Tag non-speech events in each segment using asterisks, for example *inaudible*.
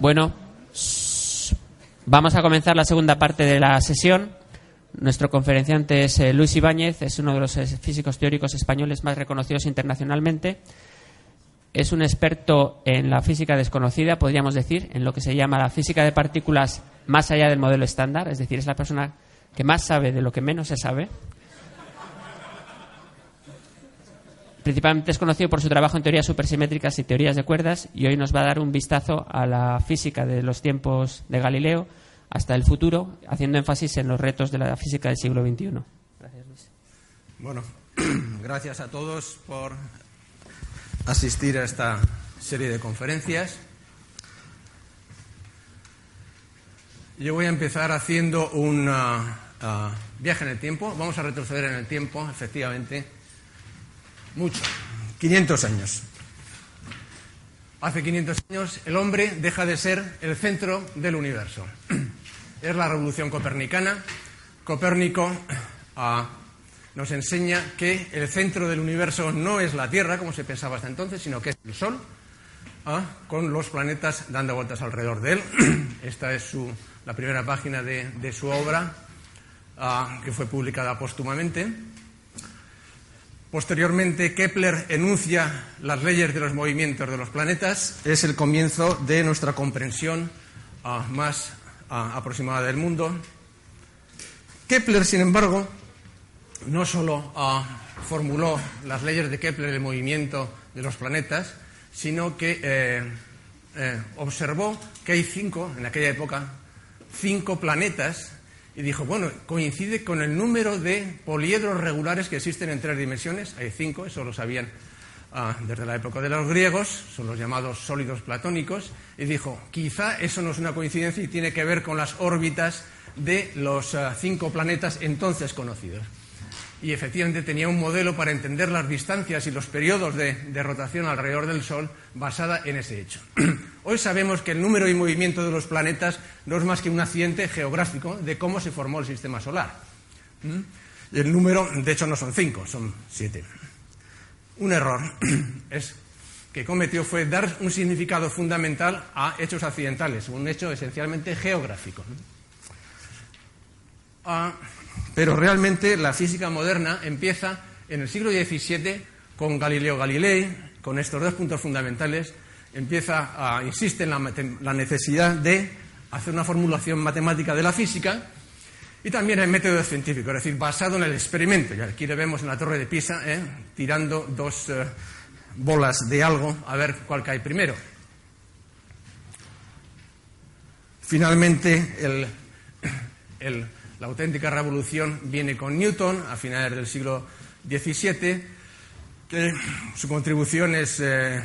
Bueno, vamos a comenzar la segunda parte de la sesión. Nuestro conferenciante es eh, Luis Ibáñez, es uno de los eh, físicos teóricos españoles más reconocidos internacionalmente. Es un experto en la física desconocida, podríamos decir, en lo que se llama la física de partículas más allá del modelo estándar, es decir, es la persona que más sabe de lo que menos se sabe. Principalmente es conocido por su trabajo en teorías supersimétricas y teorías de cuerdas y hoy nos va a dar un vistazo a la física de los tiempos de Galileo hasta el futuro, haciendo énfasis en los retos de la física del siglo XXI. Gracias, Luis. Bueno, *clears throat* gracias a todos por asistir a esta serie de conferencias. Yo voy a empezar haciendo un uh, uh, viaje en el tiempo. Vamos a retroceder en el tiempo, efectivamente, mucho, 500 años. Hace 500 años el hombre deja de ser el centro del universo. *clears throat* Es la revolución copernicana. Copérnico ah, nos enseña que el centro del universo no es la Tierra, como se pensaba hasta entonces, sino que es el Sol, ah, con los planetas dando vueltas alrededor de él. *clears throat* Esta es su, la primera página de, su obra, ah, que fue publicada póstumamente. Posteriormente, Kepler enuncia las leyes de los movimientos de los planetas. Es el comienzo de nuestra comprensión uh, más uh, aproximada del mundo. Kepler, sin embargo, no solo uh, formuló las leyes de Kepler del movimiento de los planetas, sino que eh, eh, observó que hay cinco, en aquella época, cinco planetas y dijo, bueno, coincide con el número de poliedros regulares que existen en tres dimensiones, hay cinco, eso lo sabían ah, desde la época de los griegos, son los llamados sólidos platónicos, y dijo, quizá eso no es una coincidencia y tiene que ver con las órbitas de los ah, cinco planetas entonces conocidos. Y efectivamente tenía un modelo para entender las distancias y los periodos de, de rotación alrededor del Sol basada en ese hecho. *clears throat* Hoy sabemos que el número y movimiento de los planetas no es más que un accidente geográfico de cómo se formó el sistema solar. ¿Mm? Y el número, de hecho, no son cinco, son siete. Un error *clears throat* es que cometió fue dar un significado fundamental a hechos accidentales, un hecho esencialmente geográfico. Ah, pero realmente la física moderna empieza en el siglo XVII con Galileo Galilei, con estos dos puntos fundamentales, empieza a, insiste en la, la, necesidad de hacer una formulación matemática de la física y también el método científico, es decir, basado en el experimento. Y aquí le vemos en la torre de Pisa, ¿eh? tirando dos eh, bolas de algo a ver cuál cae primero. Finalmente, el, la auténtica revolución viene con Newton a finales del siglo XVII, que su contribución es, eh,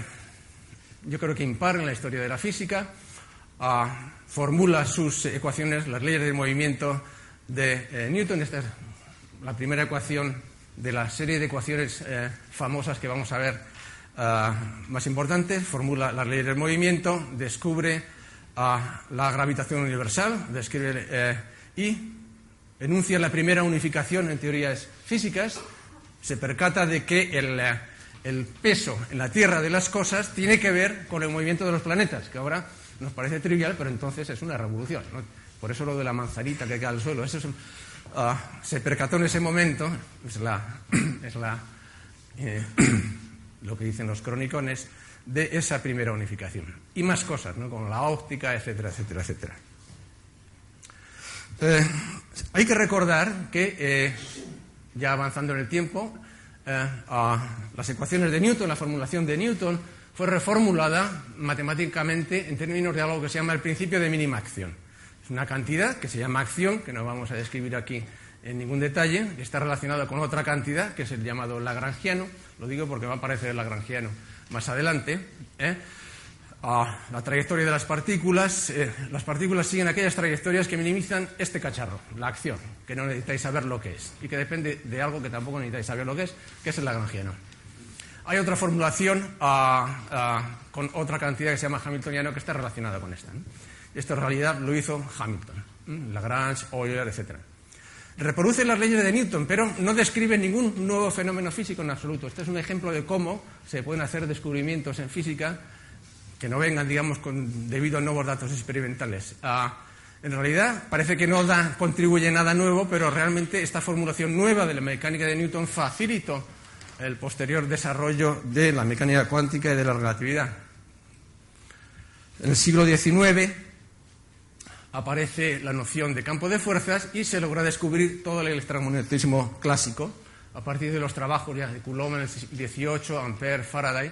yo creo que impar en la historia de la física, uh, formula sus ecuaciones, las leyes del movimiento de eh, Newton. Esta es la primera ecuación de la serie de ecuaciones eh, famosas que vamos a ver uh, más importantes. Formula las leyes del movimiento, descubre uh, la gravitación universal, describe y enuncia la primera unificación en teorías físicas, se percata de que el, el, peso en la Tierra de las cosas tiene que ver con el movimiento de los planetas, que ahora nos parece trivial, pero entonces es una revolución. Por eso lo de la manzanita que cae al suelo, eso es, uh, se percató en ese momento, es, la, *clears throat* es la, eh, *clears throat* lo que dicen los cronicones, de esa primera unificación. Y más cosas, ¿no? como la óptica, etcétera, etcétera, etcétera. Eh, hay que recordar que, eh, ya avanzando en el tiempo, eh, las ecuaciones de Newton, la formulación de Newton, fue reformulada matemáticamente en términos de algo que se llama el principio de mínima acción, Es una cantidad que se llama acción, que no vamos a describir aquí en ningún detalle, que está relacionada con otra cantidad, que es el llamado lagrangiano. Lo digo porque va a aparecer el lagrangiano más adelante. ¿eh? La trayectoria de las partículas. Eh, las partículas siguen aquellas trayectorias que minimizan este cacharro, la acción, que no necesitáis saber lo que es y que depende de algo que tampoco necesitáis saber lo que es, que es el lagrangiano. Hay otra formulación ah, ah, con otra cantidad que se llama hamiltoniano que está relacionada con esta. Esto en realidad lo hizo Hamilton, Lagrange, Euler, etc. Reproduce las leyes de Newton, pero no describe ningún nuevo fenómeno físico en absoluto. Este es un ejemplo de cómo se pueden hacer descubrimientos en física que no vengan, digamos, con, debido a nuevos datos experimentales. Ah, en realidad, parece que no contribuye nada nuevo, pero realmente esta formulación nueva de la mecánica de Newton facilitó el posterior desarrollo de la mecánica cuántica y de la relatividad. En el siglo XIX aparece la noción de campo de fuerzas y se logra descubrir todo el electromagnetismo clásico a partir de los trabajos de Coulomb en el 18, Ampère, Faraday.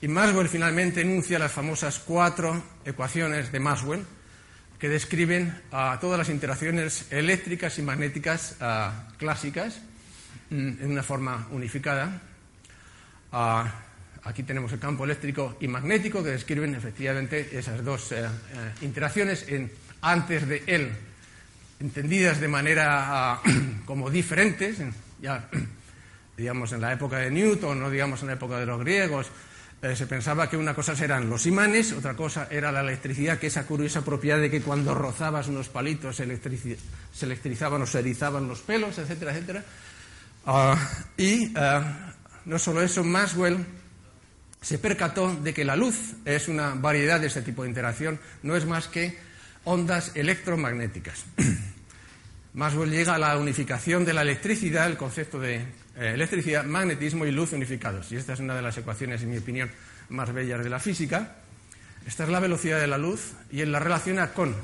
Y Maxwell finalmente enuncia las famosas cuatro ecuaciones de Maxwell que describen todas las interacciones eléctricas y magnéticas clásicas Mm, en una forma unificada. Aquí tenemos el campo eléctrico y magnético que describen efectivamente esas dos eh, eh, interacciones antes de él, entendidas de manera ah, *clears throat* como diferentes, ya *clears throat* digamos en la época de Newton, no digamos en la época de los griegos, eh, se pensaba que una cosa eran los imanes, otra cosa era la electricidad, que esa curiosa propiedad de que cuando rozabas unos palitos se, electrizaban o se erizaban los pelos, etcétera, etcétera. Ah, y ah, no solo eso, Maxwell se percató de que la luz es una variedad de este tipo de interacción, no es más que ondas electromagnéticas. *clears throat* Maxwell llega a la unificación de la electricidad, el concepto de eh, electricidad, magnetismo y luz unificados. Y esta es una de las ecuaciones, en mi opinión, más bellas de la física. Esta es la velocidad de la luz y él la relaciona con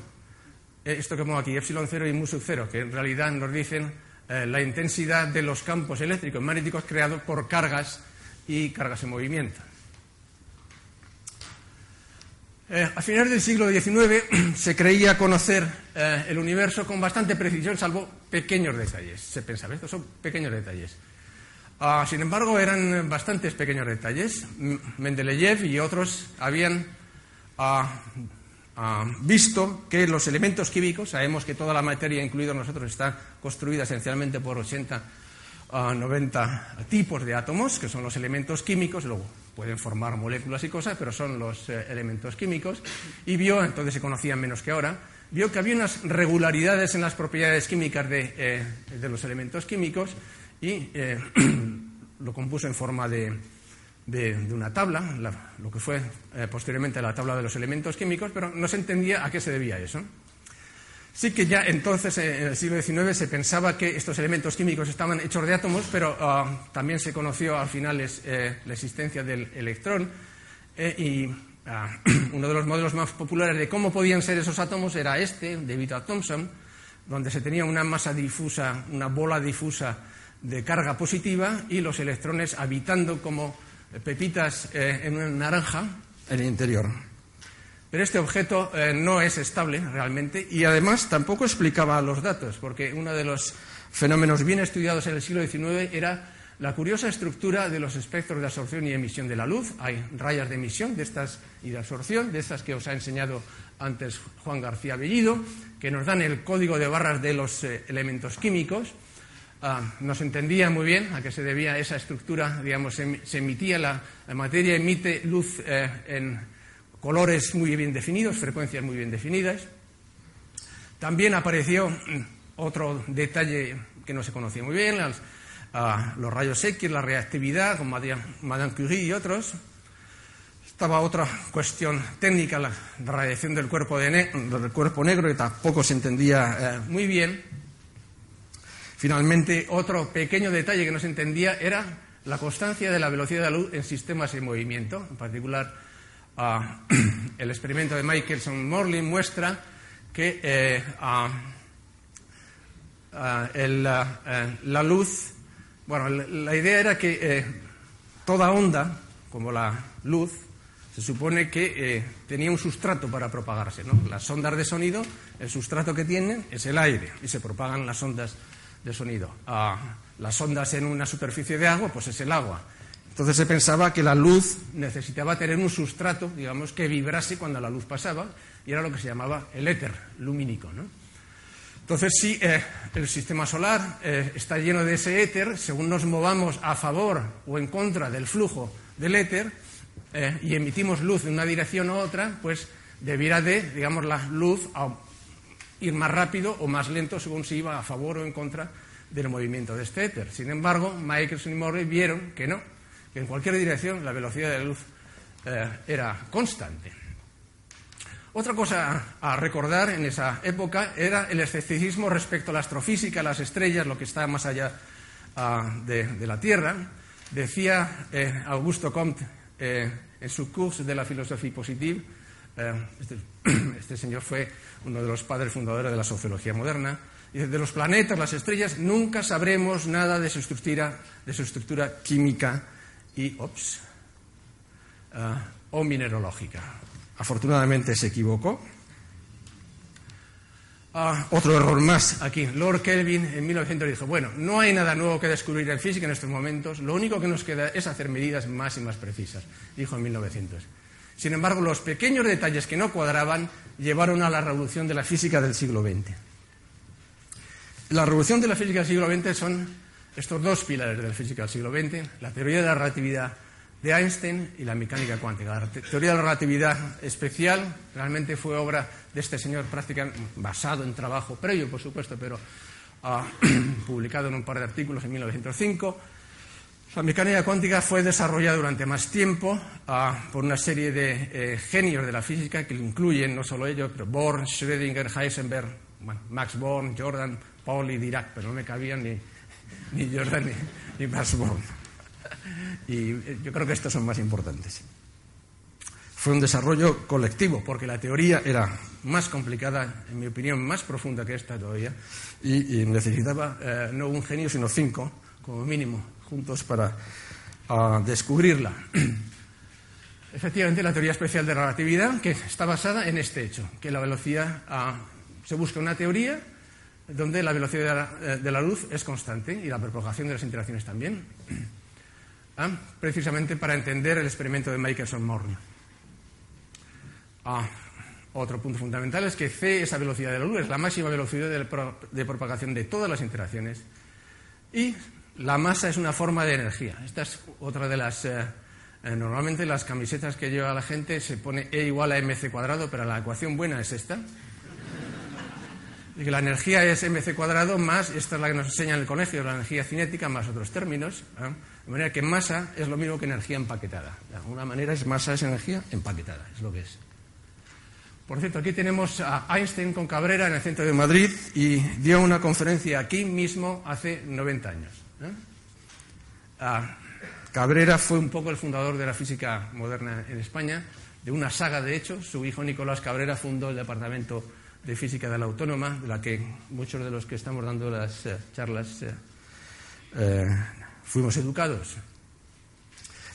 eh, esto que pongo aquí, epsilon 0 y mu sub 0, que en realidad nos dicen eh, la intensidad de los campos eléctricos magnéticos creados por cargas y cargas en movimiento. Eh, a finales del siglo XIX *clears throat* se creía conocer el universo con bastante precisión, salvo pequeños detalles. Se pensaba, estos son pequeños detalles. Ah, sin embargo, eran bastantes pequeños detalles. Mendeleev y otros habían ah, visto que los elementos químicos, sabemos que toda la materia, incluido nosotros, está construida esencialmente por 80 a 90 tipos de átomos, que son los elementos químicos, luego pueden formar moléculas y cosas, pero son los eh, elementos químicos, y vio, entonces se conocían menos que ahora, vio que había unas regularidades en las propiedades químicas de, eh, los elementos químicos y eh, *clears throat* lo compuso en forma de, de, una tabla, lo que fue eh, posteriormente la tabla de los elementos químicos, pero no se entendía a qué se debía eso. Sí que ya entonces, eh, en el siglo XIX, se pensaba que estos elementos químicos estaban hechos de átomos, pero ah, también se conoció al final eh, la existencia del electrón y ah, *clears throat* uno de los modelos más populares de cómo podían ser esos átomos era este, de Vita Thompson, donde se tenía una masa difusa, una bola difusa de carga positiva y los electrones habitando como pepitas eh, en una naranja en el interior. Pero este objeto eh, no es estable realmente y además tampoco explicaba los datos, porque uno de los fenómenos bien estudiados en el siglo XIX era la curiosa estructura de los espectros de absorción y emisión de la luz. Hay rayas de emisión de estas y de absorción, de estas que os ha enseñado antes Juan García Bellido, que nos dan el código de barras de los eh, elementos químicos. Ah, no se entendía muy bien a qué se debía esa estructura, digamos, se, emitía la, materia emite luz eh, en colores muy bien definidos, frecuencias muy bien definidas. También apareció mm, otro detalle que no se conocía muy bien, ah, los rayos X, la reactividad con Madame Curie y otros. Estaba otra cuestión técnica, la radiación del cuerpo, del cuerpo negro, que tampoco se entendía eh, muy bien. Finalmente, otro pequeño detalle que no se entendía era la constancia de la velocidad de la luz en sistemas en movimiento. En particular, ah, *clears throat* el experimento de Michelson-Morley muestra que eh, ah, ah, eh, la luz, bueno, la idea era que eh, toda onda, como la luz, Se supone que tenía un sustrato para propagarse. ¿no? Las ondas de sonido, el sustrato que tienen es el aire y se propagan las ondas de sonido. Las ondas en una superficie de agua, pues es el agua. Entonces se pensaba que la luz necesitaba tener un sustrato, digamos, que vibrase cuando la luz pasaba, y era lo que se llamaba el éter lumínico. ¿no? Entonces, si eh, el sistema solar eh, está lleno de ese éter, según nos movamos a favor o en contra del flujo del éter eh, y emitimos luz en una dirección u otra, pues debiera de, digamos, la luz ir más rápido o más lento según si iba a favor o en contra del movimiento de este éter. Sin embargo, Michelson y Morley vieron que no, que en cualquier dirección la velocidad de la luz era constante. Otra cosa a recordar en esa época era el escepticismo respecto a la astrofísica, las estrellas, lo que está más allá ah, de, la Tierra. Decía eh, Augusto Comte eh, en su curso de la filosofía positiva, eh, este, *clears throat* este, señor fue uno de los padres fundadores de la sociología moderna, dice, de los planetas, las estrellas, nunca sabremos nada de su estructura, de su estructura química y, ops, ah, o mineralógica. Afortunadamente se equivocó. Ah, otro error más aquí. Lord Kelvin en 1900 dijo, bueno, no hay nada nuevo que descubrir en física en estos momentos, lo único que nos queda es hacer medidas más y más precisas, dijo en 1900. Sin embargo, los pequeños detalles que no cuadraban llevaron a la revolución de la física del siglo XX. La revolución de la física del siglo XX son estos dos pilares de la física del siglo XX, la teoría de la relatividad de Einstein y la mecánica cuántica. La teoría de la relatividad especial realmente fue obra de este señor prácticamente basado en trabajo previo, por supuesto, pero ah, *clears throat* publicado en un par de artículos en 1905. La mecánica cuántica fue desarrollada durante más tiempo ah, por una serie de eh, genios de la física que incluyen no solo ellos, pero Born, Schrödinger, Heisenberg, Max Born, Jordan, Pauli, Dirac, pero no me cabían ni, *laughs* Jordan ni, ni Max Born. Y eh, yo creo que estos son más importantes. Fue un desarrollo colectivo, porque la teoría era más complicada, en mi opinión, más profunda que esta todavía, y, necesitaba eh, no un genio, sino cinco, como mínimo, juntos para descubrirla. *clears throat* Efectivamente, la teoría especial de relatividad, que está basada en este hecho, que la velocidad, ah, se busca una teoría donde la velocidad de la, de la luz es constante y la propagación de las interacciones también. *clears throat* ¿ah? precisamente para entender el experimento de Michelson-Morley. Ah, otro punto fundamental es que c, esa velocidad de la luz, es la máxima velocidad de, propagación de todas las interacciones y la masa es una forma de energía. Esta es otra de las... Eh, eh, normalmente las camisetas que lleva la gente se pone E igual a mc cuadrado, pero la ecuación buena es esta. Y que la energía es mc cuadrado más, esta es la que nos enseña en el colegio, la energía cinética más otros términos. De manera que masa es lo mismo que energía empaquetada. De alguna manera es masa es energía empaquetada, es lo que es. Por cierto, aquí tenemos a Einstein con Cabrera en el centro de Madrid y dio una conferencia aquí mismo hace 90 años. ¿Eh? Ah, Cabrera fue un poco el fundador de la física moderna en España, de una saga de hecho. Su hijo Nicolás Cabrera fundó el Departamento de Física de la Autónoma, de la que muchos de los que estamos dando las eh, charlas eh, fuimos educados.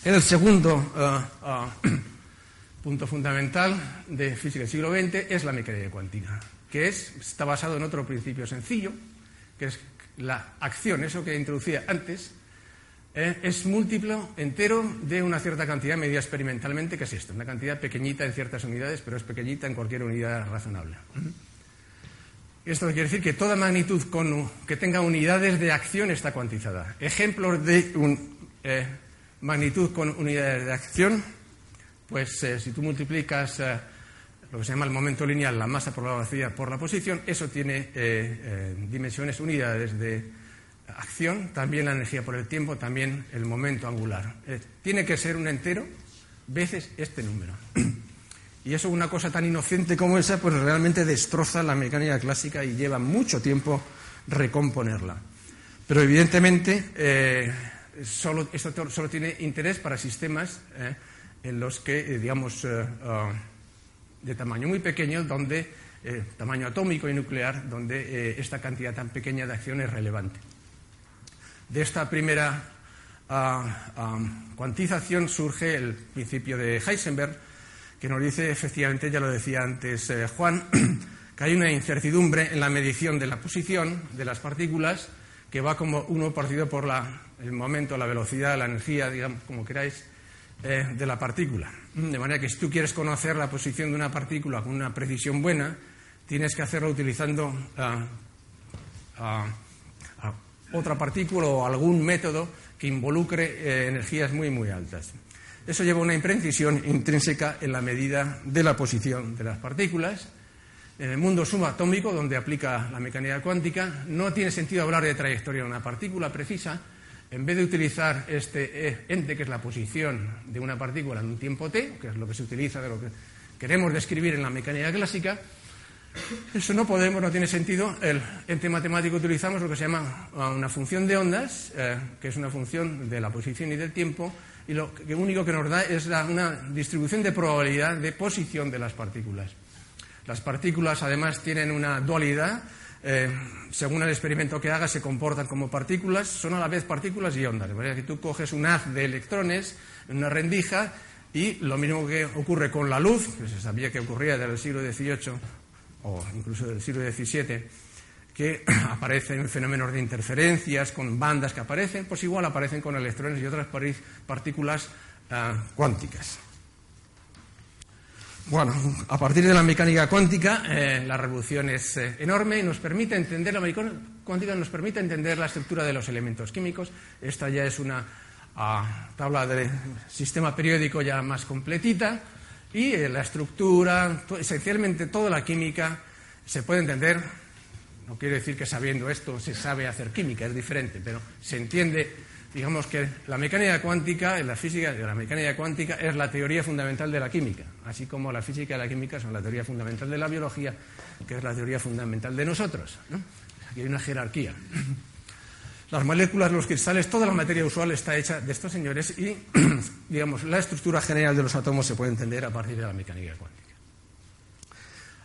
En el segundo eh, eh, *clears throat* punto fundamental de física del siglo XX es la mecánica cuántica, que es, está basado en otro principio sencillo, que es la acción, eso que introducía antes, eh, es múltiplo entero de una cierta cantidad medida experimentalmente, que es esto, una cantidad pequeñita en ciertas unidades, pero es pequeñita en cualquier unidad razonable. Esto quiere decir que toda magnitud que tenga unidades de acción está cuantizada. Ejemplos de eh, magnitud con unidades de acción, pues eh, si tú multiplicas lo que se llama el momento lineal, la masa por la velocidad por la posición, eso tiene dimensiones, unidades de acción, también la energía por el tiempo, también el momento angular. tiene que ser un entero veces este número. Y eso, una cosa tan inocente como esa, pues realmente destroza la mecánica clásica y lleva mucho tiempo recomponerla. Pero evidentemente, eh, solo, esto solo tiene interés para sistemas eh, en los que, eh, digamos, ah, de tamaño muy pequeño, donde, tamaño atómico y nuclear, donde esta cantidad tan pequeña de acción es relevante. De esta primera cuantización surge el principio de Heisenberg, que nos dice, efectivamente, ya lo decía antes eh, Juan, *clears throat* que hay una incertidumbre en la medición de la posición de las partículas que va como uno partido por el momento, la velocidad, la energía, digamos, como queráis, eh, de la partícula. De manera que si tú quieres conocer la posición de una partícula con una precisión buena, tienes que hacerlo utilizando otra partícula o algún método que involucre eh, energías muy, muy altas. Eso lleva a una imprecisión intrínseca en la medida de la posición de las partículas. En el mundo subatómico, donde aplica la mecánica cuántica, no tiene sentido hablar de trayectoria de una partícula precisa. En vez de utilizar este ente, que es la posición de una partícula en un tiempo t, que es lo que se utiliza de lo que queremos describir en la mecánica clásica, eso no podemos, no tiene sentido. El ente matemático utilizamos lo que se llama una función de ondas, eh, que es una función de la posición y del tiempo, y lo único que nos da es una distribución de probabilidad de posición de las partículas. Las partículas, además, tienen una dualidad. Eh, según el experimento que hagas, se comportan como partículas, son a la vez partículas y ondas. De manera que tú coges un haz de electrones en una rendija y lo mismo que ocurre con la luz, que se sabía que ocurría desde el siglo XVIII o incluso del siglo XVII, que *clears throat* aparecen fenómenos de interferencias con bandas que aparecen, pues igual aparecen con electrones y otras partículas ah, cuánticas. Bueno, a partir de la mecánica cuántica, eh, la revolución es eh, enorme y nos permite entender, la mecánica cuántica nos permite entender la estructura de los elementos químicos. Esta ya es una ah, tabla de sistema periódico ya más completita, y eh, la estructura, esencialmente toda la química, se puede entender, no quiero decir que sabiendo esto se sabe hacer química, es diferente, pero se entiende, digamos que la mecánica cuántica, la física de la mecánica cuántica es la teoría fundamental de la química, así como la física y la química son la teoría fundamental de la biología, que es la teoría fundamental de nosotros. Aquí hay una jerarquía. *clears throat* Las moléculas, los cristales, toda la materia usual está hecha de estos señores y, *clears throat* digamos, la estructura general de los átomos se puede entender a partir de la mecánica cuántica.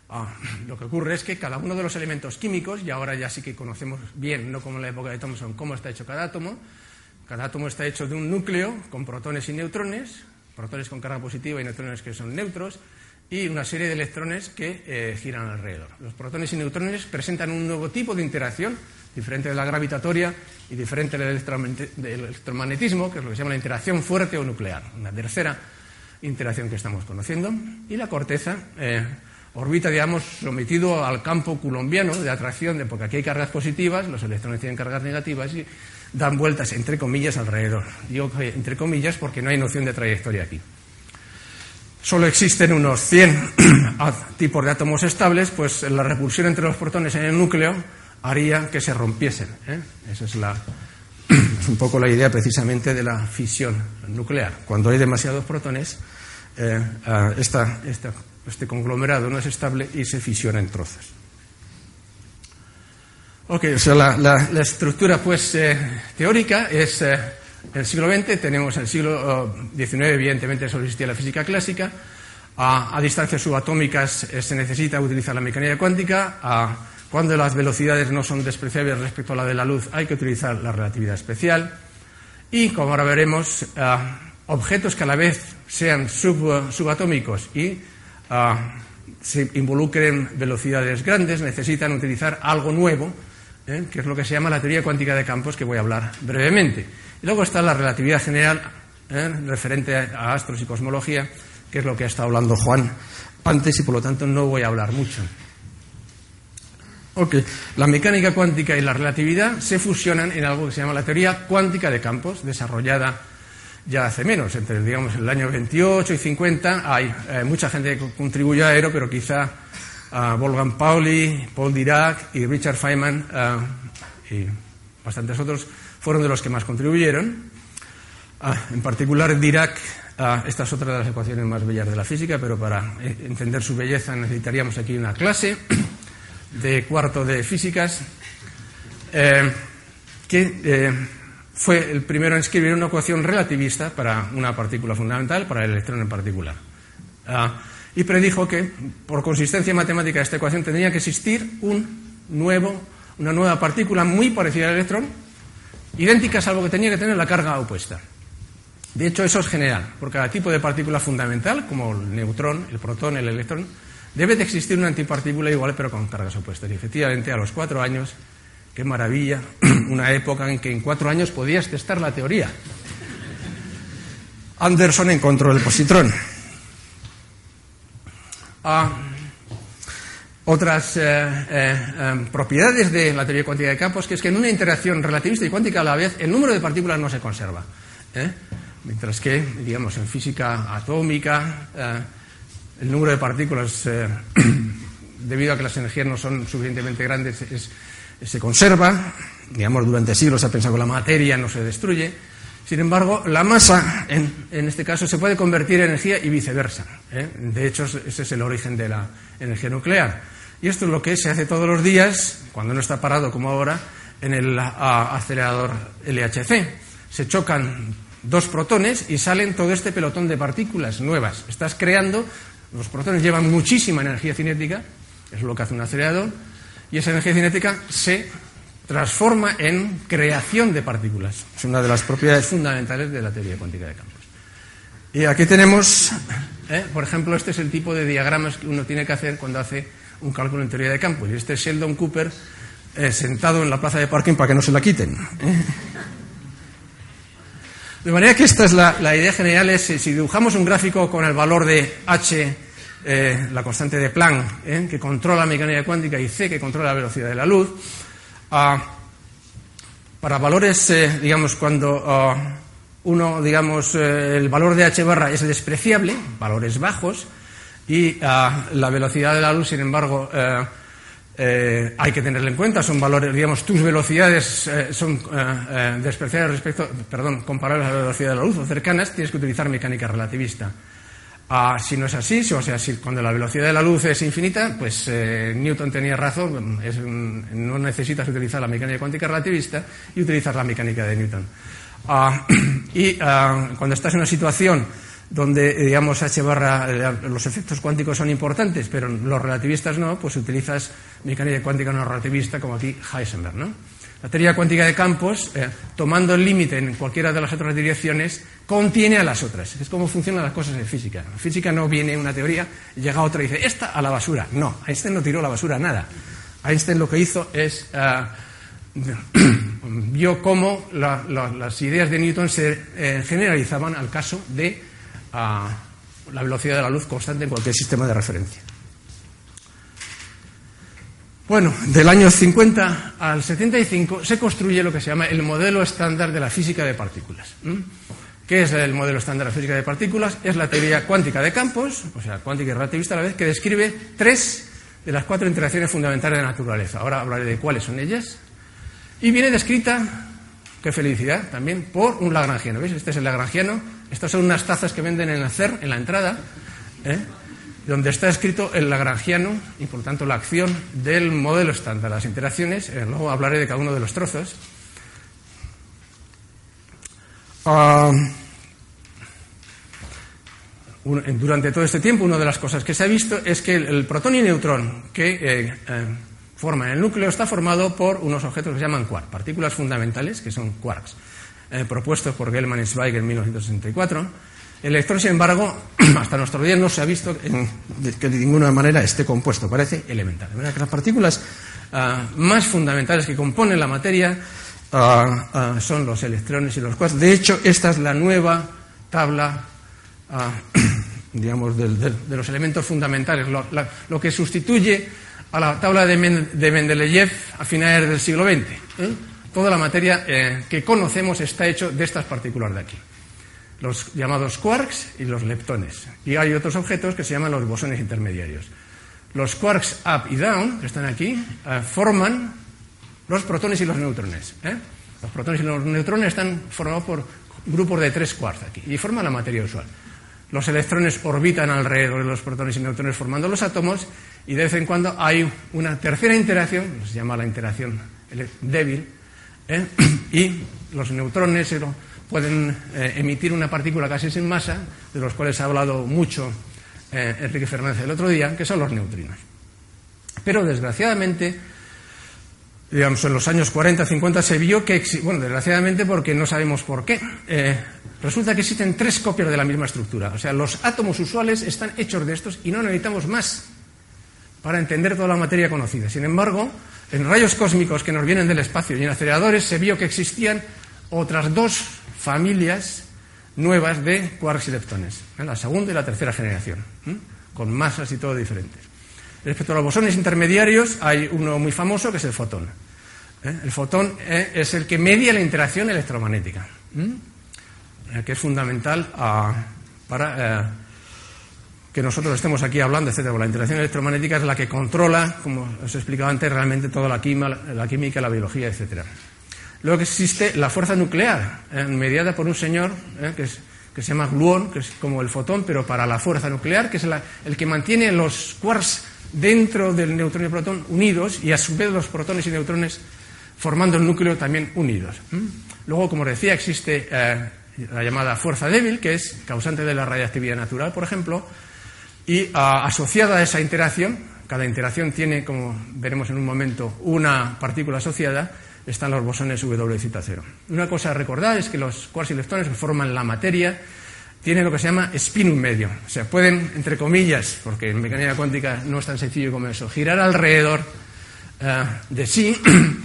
Ah, lo que ocurre es que cada uno de los elementos químicos, y ahora ya sí que conocemos bien, no como en la época de Thomson, cómo está hecho cada átomo, cada átomo está hecho de un núcleo con protones y neutrones, protones con carga positiva y neutrones que son neutros, y una serie de electrones que eh, giran alrededor. Los protones y neutrones presentan un nuevo tipo de interacción diferente de la gravitatoria y diferente del electromagnetismo, que es lo que se llama la interacción fuerte o nuclear, una tercera interacción que estamos conociendo. Y la corteza eh, orbita, digamos, sometido al campo colombiano de atracción, porque aquí hay cargas positivas, los electrones tienen cargas negativas y dan vueltas, entre comillas, alrededor. Digo entre comillas porque no hay noción de trayectoria aquí. Solo existen unos 100 *clears throat* tipos de átomos estables, pues la repulsión entre los protones en el núcleo haría que se rompiesen. ¿eh? Esa es, la, *clears throat* un poco la idea precisamente de la fisión nuclear. Cuando hay demasiados protones, eh, este conglomerado no es estable y se fisiona en trozos. Ok, o sea, la, estructura pues eh, teórica es el siglo XX, tenemos el siglo XIX, evidentemente solo existía la física clásica. A, distancias subatómicas se necesita utilizar la mecánica cuántica. A, cuando las velocidades no son despreciables respecto a la de la luz, hay que utilizar la relatividad especial. Y, como ahora veremos, eh, objetos que a la vez sean subatómicos y eh, se involucren velocidades grandes necesitan utilizar algo nuevo, eh, que es lo que se llama la teoría cuántica de campos, que voy a hablar brevemente. Y luego está la relatividad general, referente a astros y cosmología, que es lo que ha estado hablando Juan antes y por lo tanto no voy a hablar mucho. Ok, la mecánica cuántica y la relatividad se fusionan en algo que se llama la teoría cuántica de campos, desarrollada ya hace menos, entre digamos, el año 28 y 50. Hay eh, mucha gente que contribuyó a ello, pero quizá Wolfgang Pauli, Paul Dirac y Richard Feynman uh, y bastantes otros fueron de los que más contribuyeron. Uh, en particular, Dirac, esta es otra de las ecuaciones más bellas de la física, pero para eh, entender su belleza necesitaríamos aquí una clase de cuarto de físicas, eh, que eh, fue el primero en escribir una ecuación relativista para una partícula fundamental, para el electrón en particular. Ah, y predijo que, por consistencia matemática de esta ecuación, tendría que existir un nuevo, una nueva partícula muy parecida al electrón, idéntica salvo que tenía que tener la carga opuesta. De hecho, eso es general. Por cada tipo de partícula fundamental, como el neutrón, el protón, el electrón, debe de existir una antipartícula igual pero con cargas opuestas. Y efectivamente, a los cuatro años, qué maravilla, *clears throat* una época en que en cuatro años podías testar la teoría. Anderson encontró el positrón. Ah, otras eh, eh, em, propiedades de la teoría cuántica de campos, que es que en una interacción relativista y cuántica a la vez, el número de partículas no se conserva. ¿eh? Mientras que, digamos, en física atómica, el número de partículas, *clears throat* debido a que las energías no son suficientemente grandes, se conserva. Digamos, durante siglos se ha pensado que la materia no se destruye. Sin embargo, la masa, en, este caso, se puede convertir en energía y viceversa. De hecho, ese es el origen de la energía nuclear. Y esto es lo que se hace todos los días, cuando no está parado como ahora, en el acelerador LHC. Se chocan dos protones y salen todo este pelotón de partículas nuevas. Estás creando, los protones llevan muchísima energía cinética, es lo que hace un acelerador, y esa energía cinética se transforma en creación de partículas. Es una de las propiedades fundamentales de la teoría cuántica de campos. Y aquí tenemos, ¿eh? por ejemplo, este es el tipo de diagramas que uno tiene que hacer cuando hace un cálculo en teoría de campos. Y este es Sheldon Cooper eh, sentado en la plaza de parking para que no se la quiten. ¿eh? De manera que esta es la, idea general, es si dibujamos un gráfico con el valor de h, eh, la constante de Planck, que controla la mecánica cuántica, y c, que controla la velocidad de la luz, ah, para valores, digamos, cuando ah, uno, digamos, el valor de h barra es despreciable, valores bajos, y ah, la velocidad de la luz, sin embargo, eh, eh, hay que tenerla en cuenta. Son valores, digamos, tus velocidades eh, son despreciables respecto, perdón, comparables a la velocidad de la luz o cercanas, tienes que utilizar mecánica relativista. Ah, si no es así, o sea, si cuando la velocidad de la luz es infinita, pues Newton tenía razón, no necesitas utilizar la mecánica cuántica relativista y utilizar la mecánica de Newton. Ah, *clears throat* y cuando estás en una situación donde, eh, digamos, H barra, eh, los efectos cuánticos son importantes, pero los relativistas no, pues utilizas mecánica cuántica no relativista, como aquí Heisenberg, ¿no? La teoría cuántica de campos, eh, tomando el límite en cualquiera de las otras direcciones, contiene a las otras. Es como funcionan las cosas en física. En física no viene una teoría, llega otra y dice, esta a la basura. No, Einstein no tiró a la basura nada. Einstein lo que hizo es... *clears throat* vio cómo las ideas de Newton se generalizaban al caso de a la velocidad de la luz constante en cualquier sistema de referencia. Bueno, del año 50 al 75 se construye lo que se llama el modelo estándar de la física de partículas. ¿Qué es el modelo estándar de la física de partículas? Es la teoría cuántica de campos, o sea, cuántica y relativista a la vez, que describe tres de las cuatro interacciones fundamentales de la naturaleza. Ahora hablaré de cuáles son ellas. Y viene descrita, qué felicidad, también por un lagrangiano. ¿Veis? Este es el lagrangiano estas son unas tazas que venden en la CER, en la entrada, ¿eh? Donde está escrito el lagrangiano y, por tanto, la acción del modelo estándar, las interacciones. Eh, luego hablaré de cada uno de los trozos. Ah, durante todo este tiempo, una de las cosas que se ha visto es que el, protón y neutrón que eh, forman el núcleo está formado por unos objetos que se llaman quarks, partículas fundamentales, que son quarks. Eh, propuestos por Gelman y Zweig en 1964. El electrón, sin embargo, *clears throat* hasta nuestro día no se ha visto que de ninguna manera esté compuesto, parece elemental. De manera que las partículas ah, más fundamentales que componen la materia ah, ah, son los electrones y los quarks. De hecho, esta es la nueva tabla, *clears throat* digamos, de los elementos fundamentales, lo, que sustituye a la tabla de, Mendeleev a finales del siglo XX. ¿eh? toda la materia eh, que conocemos está hecho de estas partículas de aquí, los llamados quarks y los leptones. Y hay otros objetos que se llaman los bosones intermediarios. Los quarks up y down, que están aquí, eh, forman los protones y los neutrones. ¿eh? Los protones y los neutrones están formados por grupos de tres quarks aquí y forman la materia usual. Los electrones orbitan alrededor de los protones y neutrones formando los átomos y de vez en cuando hay una tercera interacción, se llama la interacción débil, ¿eh? *clears throat* y los neutrones pueden eh, emitir una partícula casi sin masa, de los cuales ha hablado mucho eh, Enrique Fernández el otro día, que son los neutrinos. Pero desgraciadamente, digamos, en los años 40, 50 se vio que, bueno, desgraciadamente porque no sabemos por qué, eh, resulta que existen tres copias de la misma estructura. O sea, los átomos usuales están hechos de estos y no necesitamos más para entender toda la materia conocida. Sin embargo, en rayos cósmicos que nos vienen del espacio y en aceleradores se vio que existían otras dos familias nuevas de quarks y leptones, ¿eh? la segunda y la tercera generación, con masas y todo diferentes. Respecto a los bosones intermediarios, hay uno muy famoso que es el fotón. ¿eh? El fotón ¿eh? es el que media la interacción electromagnética, eh, que es fundamental ah, para que nosotros estemos aquí hablando, etc. La interacción electromagnética es la que controla, como os he explicado antes, realmente toda la, la química, la biología, etc. Luego existe la fuerza nuclear, mediada por un señor que, se llama gluón, que es como el fotón, pero para la fuerza nuclear, que es el que mantiene los quarks dentro del neutrón y el protón unidos y a su vez los protones y neutrones formando el núcleo también unidos. Luego, como decía, existe eh, la llamada fuerza débil, que es causante de la radiactividad natural, por ejemplo, y ah, asociada a esa interacción, cada interacción tiene, como veremos en un momento, una partícula asociada, están los bosones W 0. Una cosa a recordar es que los quarks y leptones forman la materia tiene lo que se llama spin medio. O sea, pueden, entre comillas, porque en mecánica cuántica no es tan sencillo como eso, girar alrededor eh, de sí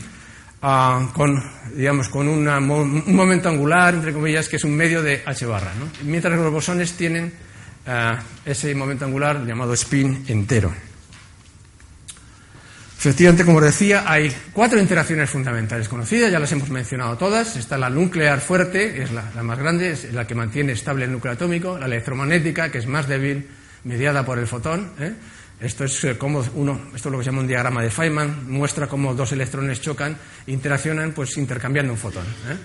*clears throat* ah, con, digamos, con un momento angular, entre comillas, que es un medio de h barra. Mientras los bosones tienen eh, ese momento angular llamado spin entero. Efectivamente, como decía, hay cuatro interacciones fundamentales conocidas, ya las hemos mencionado todas. Está la nuclear fuerte, es la, más grande, es la que mantiene estable el núcleo atómico, la electromagnética, que es más débil, mediada por el fotón. ¿eh? Esto es eh, como uno, esto es lo que se llama un diagrama de Feynman, muestra cómo dos electrones chocan, interaccionan, pues intercambiando un fotón. ¿eh?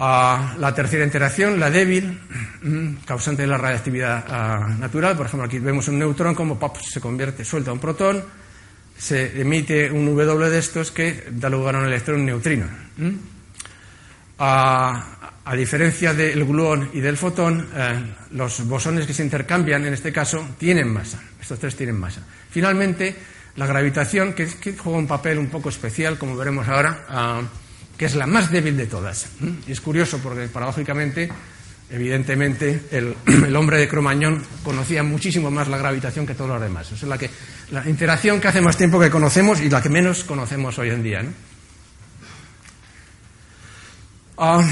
Ah, la tercera interacción, la débil, mm, causante de la radiactividad ah, natural, por ejemplo, aquí vemos un neutrón como se convierte, suelta un protón, se emite un W de estos que da lugar a un electrón neutrino. A, diferencia del gluón y del fotón, eh, los bosones que se intercambian en este caso tienen masa. Estos tres tienen masa. Finalmente, la gravitación, que, juega un papel un poco especial, como veremos ahora, ah, que es la más débil de todas. Y es curioso porque paradójicamente Evidentemente, *clears throat* el, hombre de Cromañón conocía muchísimo más la gravitación que todos los demás. es la, que, la interacción que hace más tiempo que conocemos y la que menos conocemos hoy en día. Ah,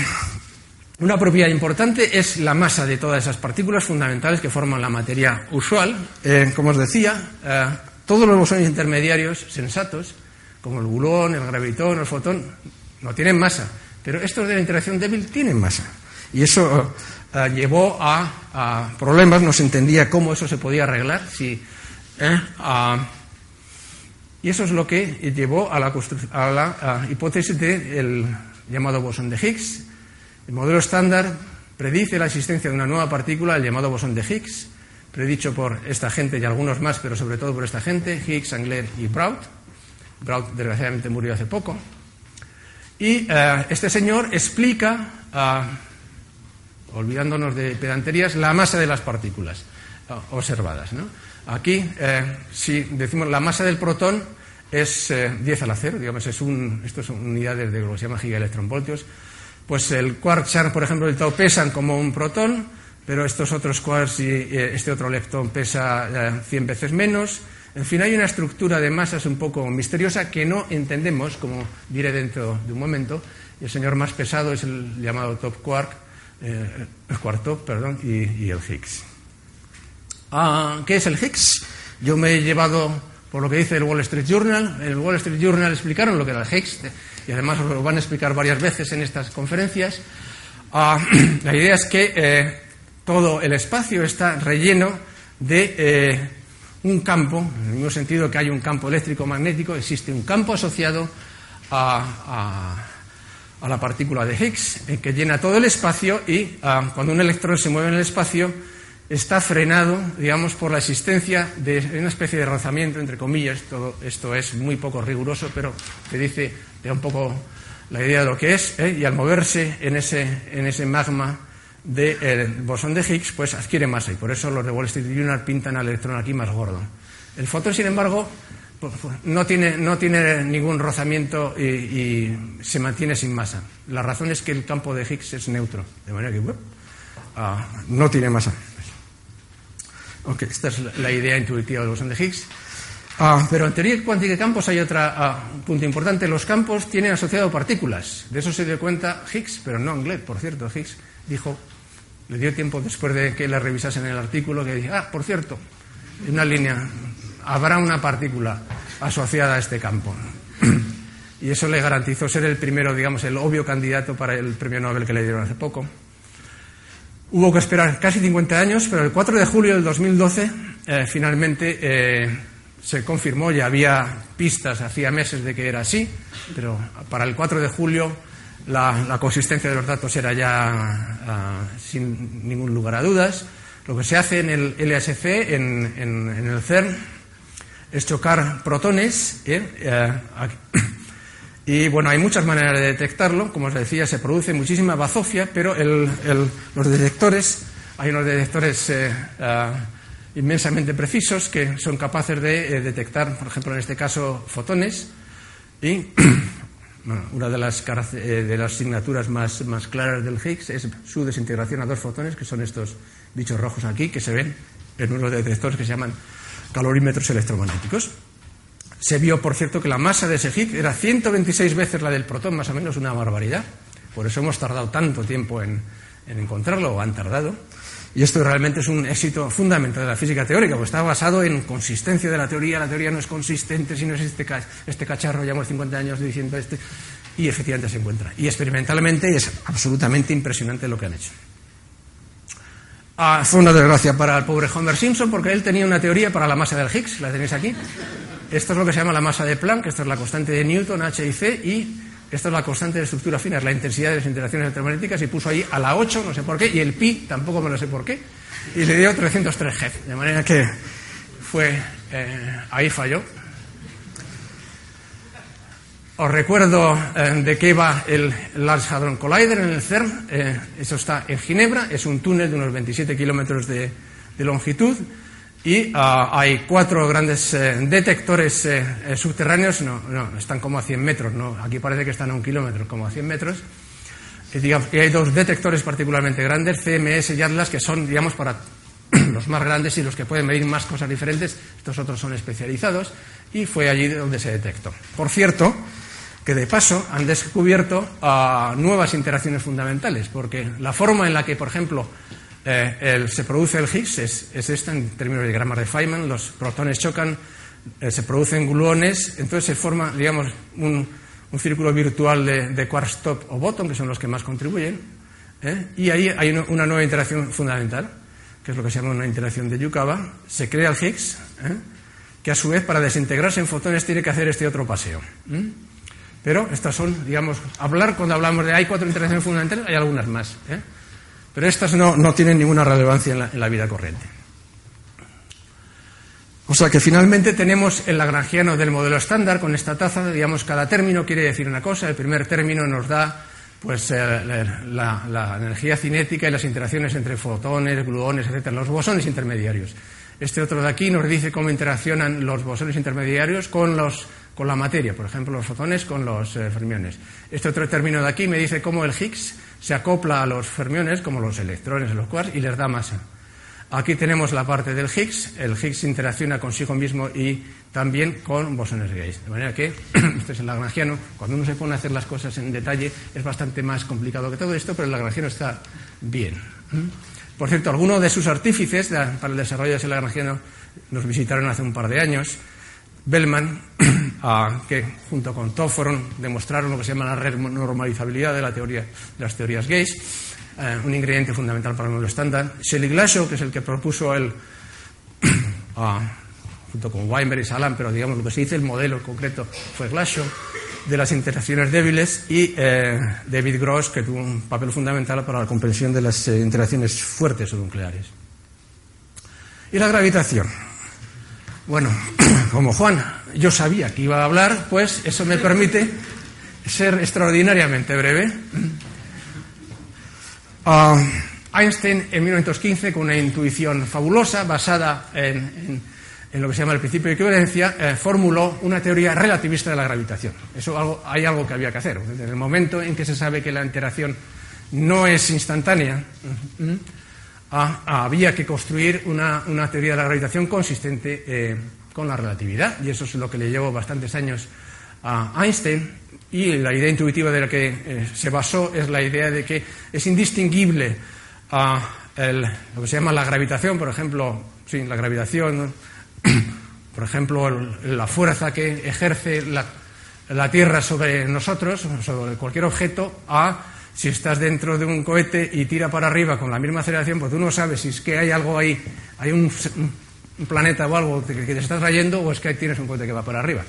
una propiedad importante es la masa de todas esas partículas fundamentales que forman la materia usual. Eh, como os decía, eh, todos los bosones intermediarios sensatos, como el gluón, el gravitón, el fotón, no tienen masa, pero estos de la interacción débil tienen masa. Y eso eh, llevó a, problemas, no se entendía cómo eso se podía arreglar. Si, eh, y eso es lo que llevó a la, a hipótesis del llamado bosón de Higgs. El modelo estándar predice la existencia de una nueva partícula, el llamado bosón de Higgs, predicho por esta gente y algunos más, pero sobre todo por esta gente, Higgs, Angler y Braut. Braut, desgraciadamente, murió hace poco. Y eh, este señor explica olvidándonos de pedanterías, la masa de las partículas ah, observadas. Aquí, eh, si decimos la masa del protón es 10 eh, a la 0, digamos, es un, esto son unidades de lo que se llama gigaelectronvoltios, pues el quark char, por ejemplo, el tau pesan como un protón, pero estos otros quarks y eh, este otro leptón pesa 100 veces menos. En fin, hay una estructura de masas un poco misteriosa que no entendemos, como diré dentro de un momento. El señor más pesado es el llamado top quark, eh, el cuarto, perdón, y, el Higgs. Ah, ¿Qué es el Higgs? Yo me he llevado, por lo que dice el Wall Street Journal, el Wall Street Journal explicaron lo que era el Higgs, y además lo van a explicar varias veces en estas conferencias. Ah, *clears throat* la idea es que eh, todo el espacio está relleno de eh, un campo, en el mismo sentido que hay un campo eléctrico magnético, existe un campo asociado a a la partícula de Higgs, eh, que llena todo el espacio y ah, cuando un electrón se mueve en el espacio está frenado, digamos, por la existencia de una especie de rozamiento, entre comillas. Todo esto es muy poco riguroso, pero te dice, te da un poco la idea de lo que es, ¿eh? y al moverse en ese, en ese magma del de, bosón de Higgs, pues adquiere masa, y por eso los de Wall Street Journal pintan al electrón aquí más gordo. El fotón, sin embargo, no tiene, no tiene ningún rozamiento y, se mantiene sin masa. La razón es que el campo de Higgs es neutro, de manera que ah, no tiene masa. esta es la idea intuitiva del bosón de Higgs. Ah, pero en teoría cuántica de campos hay otro ah, punto importante. Los campos tienen asociado partículas. De eso se dio cuenta Higgs, pero no Anglet, por cierto. Higgs dijo, le dio tiempo después de que la revisasen el artículo, que dijo, ah, por cierto, una línea, habrá una partícula asociada a este campo. *clears throat* Y eso le garantizó ser el primero, digamos, el obvio candidato para el premio Nobel que le dieron hace poco. Hubo que esperar casi 50 años, pero el 4 de julio del 2012 eh, finalmente eh, se confirmó, ya había pistas hacía meses de que era así, pero para el 4 de julio la, consistencia de los datos era ya ah, sin ningún lugar a dudas. Lo que se hace en el LSC, en, el CERN, es chocar protones. ¿eh? Eh, *coughs* y bueno, hay muchas maneras de detectarlo. Como os decía, se produce muchísima bazofia, pero los detectores, hay unos detectores eh, inmensamente precisos que son capaces de detectar, por ejemplo, en este caso, fotones. Y *coughs* una de las, de las asignaturas más, más claras del Higgs es su desintegración a dos fotones, que son estos bichos rojos aquí, que se ven en unos detectores que se llaman calorímetros electromagnéticos. Se vio, por cierto, que la masa de ese Higgs era 126 veces la del protón, más o menos una barbaridad. Por eso hemos tardado tanto tiempo en, encontrarlo, o han tardado. Y esto realmente es un éxito fundamental de la física teórica, porque está basado en consistencia de la teoría. La teoría no es consistente si no es este, este cacharro, llevamos 50 años diciendo este. Y efectivamente se encuentra. Y experimentalmente es absolutamente impresionante lo que han hecho. Ah, fue una desgracia para el pobre Homer Simpson porque él tenía una teoría para la masa del Higgs, la tenéis aquí. Esto es lo que se llama la masa de Planck, esto es la constante de Newton, H y C, y esto es la constante de estructura fina, es la intensidad de las interacciones electromagnéticas, y puso ahí a la 8, no sé por qué, y el pi tampoco me lo sé por qué, y le dio 303 G, de manera que fue, eh, ahí falló. Os recuerdo eh, de qué va el Large Hadron Collider en el CERN. Eh, eso está en Ginebra, es un túnel de unos 27 kilómetros de, longitud y ah, hay cuatro grandes eh, detectores subterráneos, no, no, están como a 100 metros, no, aquí parece que están a un kilómetro, como a 100 metros. Digamos, hay dos detectores particularmente grandes, CMS y Atlas, que son, digamos, para los más grandes y los que pueden medir más cosas diferentes. Estos otros son especializados y fue allí donde se detectó. Por cierto, que de paso han descubierto ah, nuevas interacciones fundamentales, porque la forma en la que, por ejemplo, eh, se produce el Higgs es, esta en términos de diagramas de Feynman, los protones chocan, eh, se producen gluones, entonces se forma, digamos, un, círculo virtual de, quarks top o bottom, que son los que más contribuyen, ¿eh? y ahí hay una, nueva interacción fundamental, que es lo que se llama una interacción de Yukawa, se crea el Higgs, que a su vez para desintegrarse en fotones tiene que hacer este otro paseo. Pero estas son, digamos, hablar cuando hablamos de hay cuatro interacciones fundamentales, hay algunas más. ¿eh? Pero estas no, no, tienen ninguna relevancia en la, en la, vida corriente. O sea que finalmente tenemos el lagrangiano del modelo estándar con esta taza, digamos, cada término quiere decir una cosa. El primer término nos da pues eh, la, la, energía cinética y las interacciones entre fotones, gluones, etcétera, los bosones intermediarios. Este otro de aquí nos dice cómo interaccionan los bosones intermediarios con los con la materia, por ejemplo, los fotones con los eh, fermiones. Este otro término de aquí me dice cómo el Higgs se acopla a los fermiones, como los electrones, los quarks, y les da masa. Aquí tenemos la parte del Higgs. El Higgs interacciona consigo mismo y también con bosones gays. De manera que, *clears throat* este es el lagrangiano, cuando uno se pone a hacer las cosas en detalle es bastante más complicado que todo esto, pero el lagrangiano está bien. Por cierto, algunos de sus artífices para el desarrollo de ese lagrangiano nos visitaron hace un par de años. Bellman, *clears throat* que junto con Tofron demostraron lo que se llama la renormalizabilidad de, de las teorías gays, eh, un ingrediente fundamental para el modelo estándar. Shelley Glashow, que es el que propuso el, *clears throat* junto con Weinberg y Salam, pero digamos lo que se dice, el modelo concreto fue Glashow, de las interacciones débiles, y eh, David Gross, que tuvo un papel fundamental para la comprensión de las eh, interacciones fuertes o nucleares. Y la gravitación. Bueno, *clears throat* como Juan, yo sabía que iba a hablar, pues eso me permite ser extraordinariamente breve. Ah, Einstein en 1915, con una intuición fabulosa basada en, lo que se llama el principio de equivalencia, eh, formuló una teoría relativista de la gravitación. Eso algo, hay algo que había que hacer. En el momento en que se sabe que la interacción no es instantánea, ah, había que construir una, teoría de la gravitación consistente eh, con la relatividad. Y eso es lo que le llevó bastantes años a Einstein. Y la idea intuitiva de la que eh, se basó es la idea de que es indistinguible a lo que se llama la gravitación, por ejemplo, sí, la gravitación, *clears throat* por ejemplo, la fuerza que ejerce la, Tierra sobre nosotros, sobre cualquier objeto, a si estás dentro de un cohete y tira para arriba con la misma aceleración, pues tú no sabes si es que hay algo ahí, hay un, planeta o algo que, te estás trayendo o es que ahí tienes un cohete que va para arriba.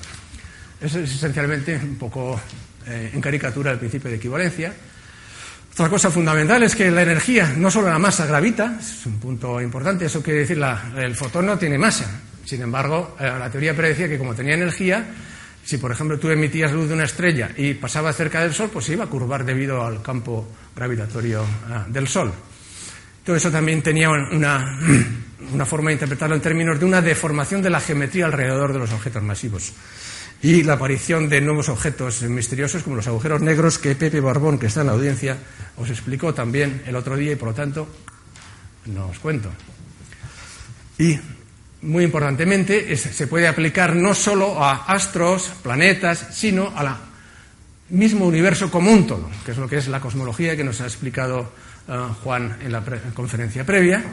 Es esencialmente un poco eh, en caricatura el principio de equivalencia. Otra cosa fundamental es que la energía, no solo la masa gravita, es un punto importante, eso quiere decir la, el fotón no tiene masa. Sin embargo, eh, la teoría predecía que como tenía energía, si, por ejemplo, tú emitías luz de una estrella y pasaba cerca del Sol, pues se iba a curvar debido al campo gravitatorio ah, del Sol. Todo eso también tenía una, *clears throat* una, forma de interpretarlo en términos de una deformación de la geometría alrededor de los objetos masivos. Y la aparición de nuevos objetos misteriosos como los agujeros negros que Pepe Barbón, que está en la audiencia, os explicó también el otro día y por lo tanto no os cuento. Y muy importantemente, se puede aplicar no solo a astros, planetas, sino al mismo universo común todo, que es lo que es la cosmología que nos ha explicado eh, Juan en la conferencia previa.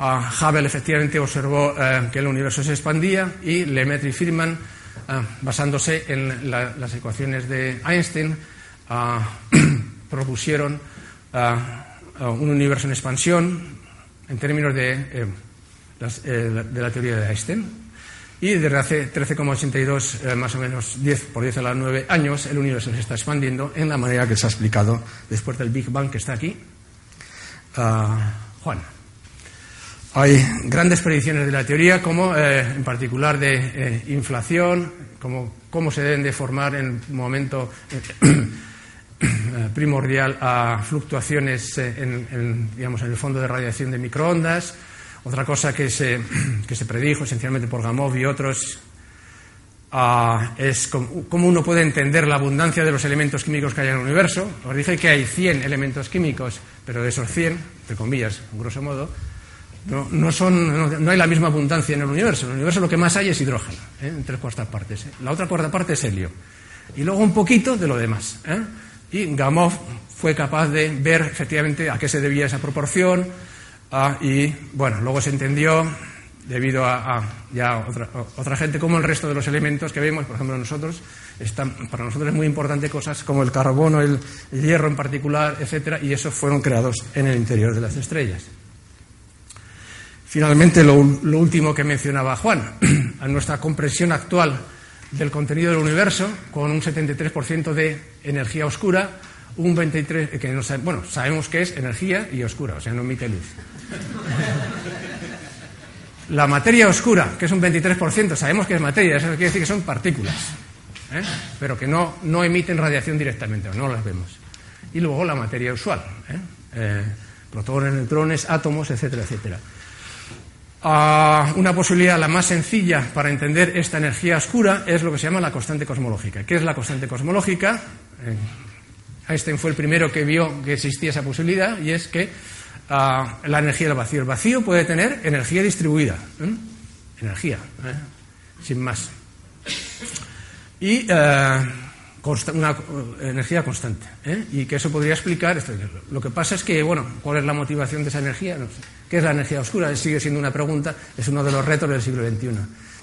Uh, Hubble efectivamente observó eh, que el universo se expandía y Lemaitre y Friedman, eh, basándose en las ecuaciones de Einstein, *clears throat* propusieron un universo en expansión en términos de eh, de la teoría de Einstein. Y desde hace 13,82, eh, más o menos 10 por 10 a las 9 años, el universo se está expandiendo en la manera que se ha explicado después del Big Bang que está aquí. Ah, Juan. Hay grandes predicciones de la teoría, como eh, en particular de inflación, como cómo se deben de formar en un momento *clears throat* primordial a fluctuaciones en, digamos, en el fondo de radiación de microondas, otra cosa que se, *clears throat* que se predijo esencialmente por Gamov y otros ah, es cómo uno puede entender la abundancia de los elementos químicos que hay en el universo. Os dije que hay 100 elementos químicos, pero de esos 100, entre comillas, grosso modo, no, son, no, hay la misma abundancia en el universo. En el universo lo que más hay es hidrógeno, ¿eh? en tres cuartas partes. ¿eh? La otra cuarta parte es helio. Y luego un poquito de lo demás. ¿eh? Y Gamov fue capaz de ver efectivamente a qué se debía esa proporción, Ah, y bueno, luego se entendió, debido a, ya otra, otra, gente, como el resto de los elementos que vemos, por ejemplo, nosotros, están, para nosotros es muy importante cosas como el carbono, el, hierro en particular, etcétera, y esos fueron creados en el interior de las estrellas. Finalmente, lo, último que mencionaba Juan, *clears throat* a nuestra comprensión actual del contenido del universo, con un 73% de energía oscura, un 23%, que no bueno, sabemos que es energía y oscura, o sea, no emite luz. *laughs* La materia oscura, que es un 23%, sabemos que es materia, eso quiere decir que son partículas, ¿eh? pero que no, no, emiten radiación directamente, no las vemos. Y luego la materia usual, ¿eh? Eh, protones, neutrones, átomos, etcétera, etcétera. Ah, una posibilidad, la más sencilla para entender esta energía oscura, es lo que se llama la constante cosmológica. ¿Qué es la constante cosmológica? Einstein fue el primero que vio que existía esa posibilidad y es que la energía del vacío. El vacío puede tener energía distribuida, ¿eh? energía, ¿eh? sin más. Y eh, una energía constante. Y que eso podría explicar. Esto. Lo que pasa es que, bueno, ¿cuál es la motivación de esa energía? ¿Qué es la energía oscura? Sigue siendo una pregunta, es uno de los retos del siglo XXI.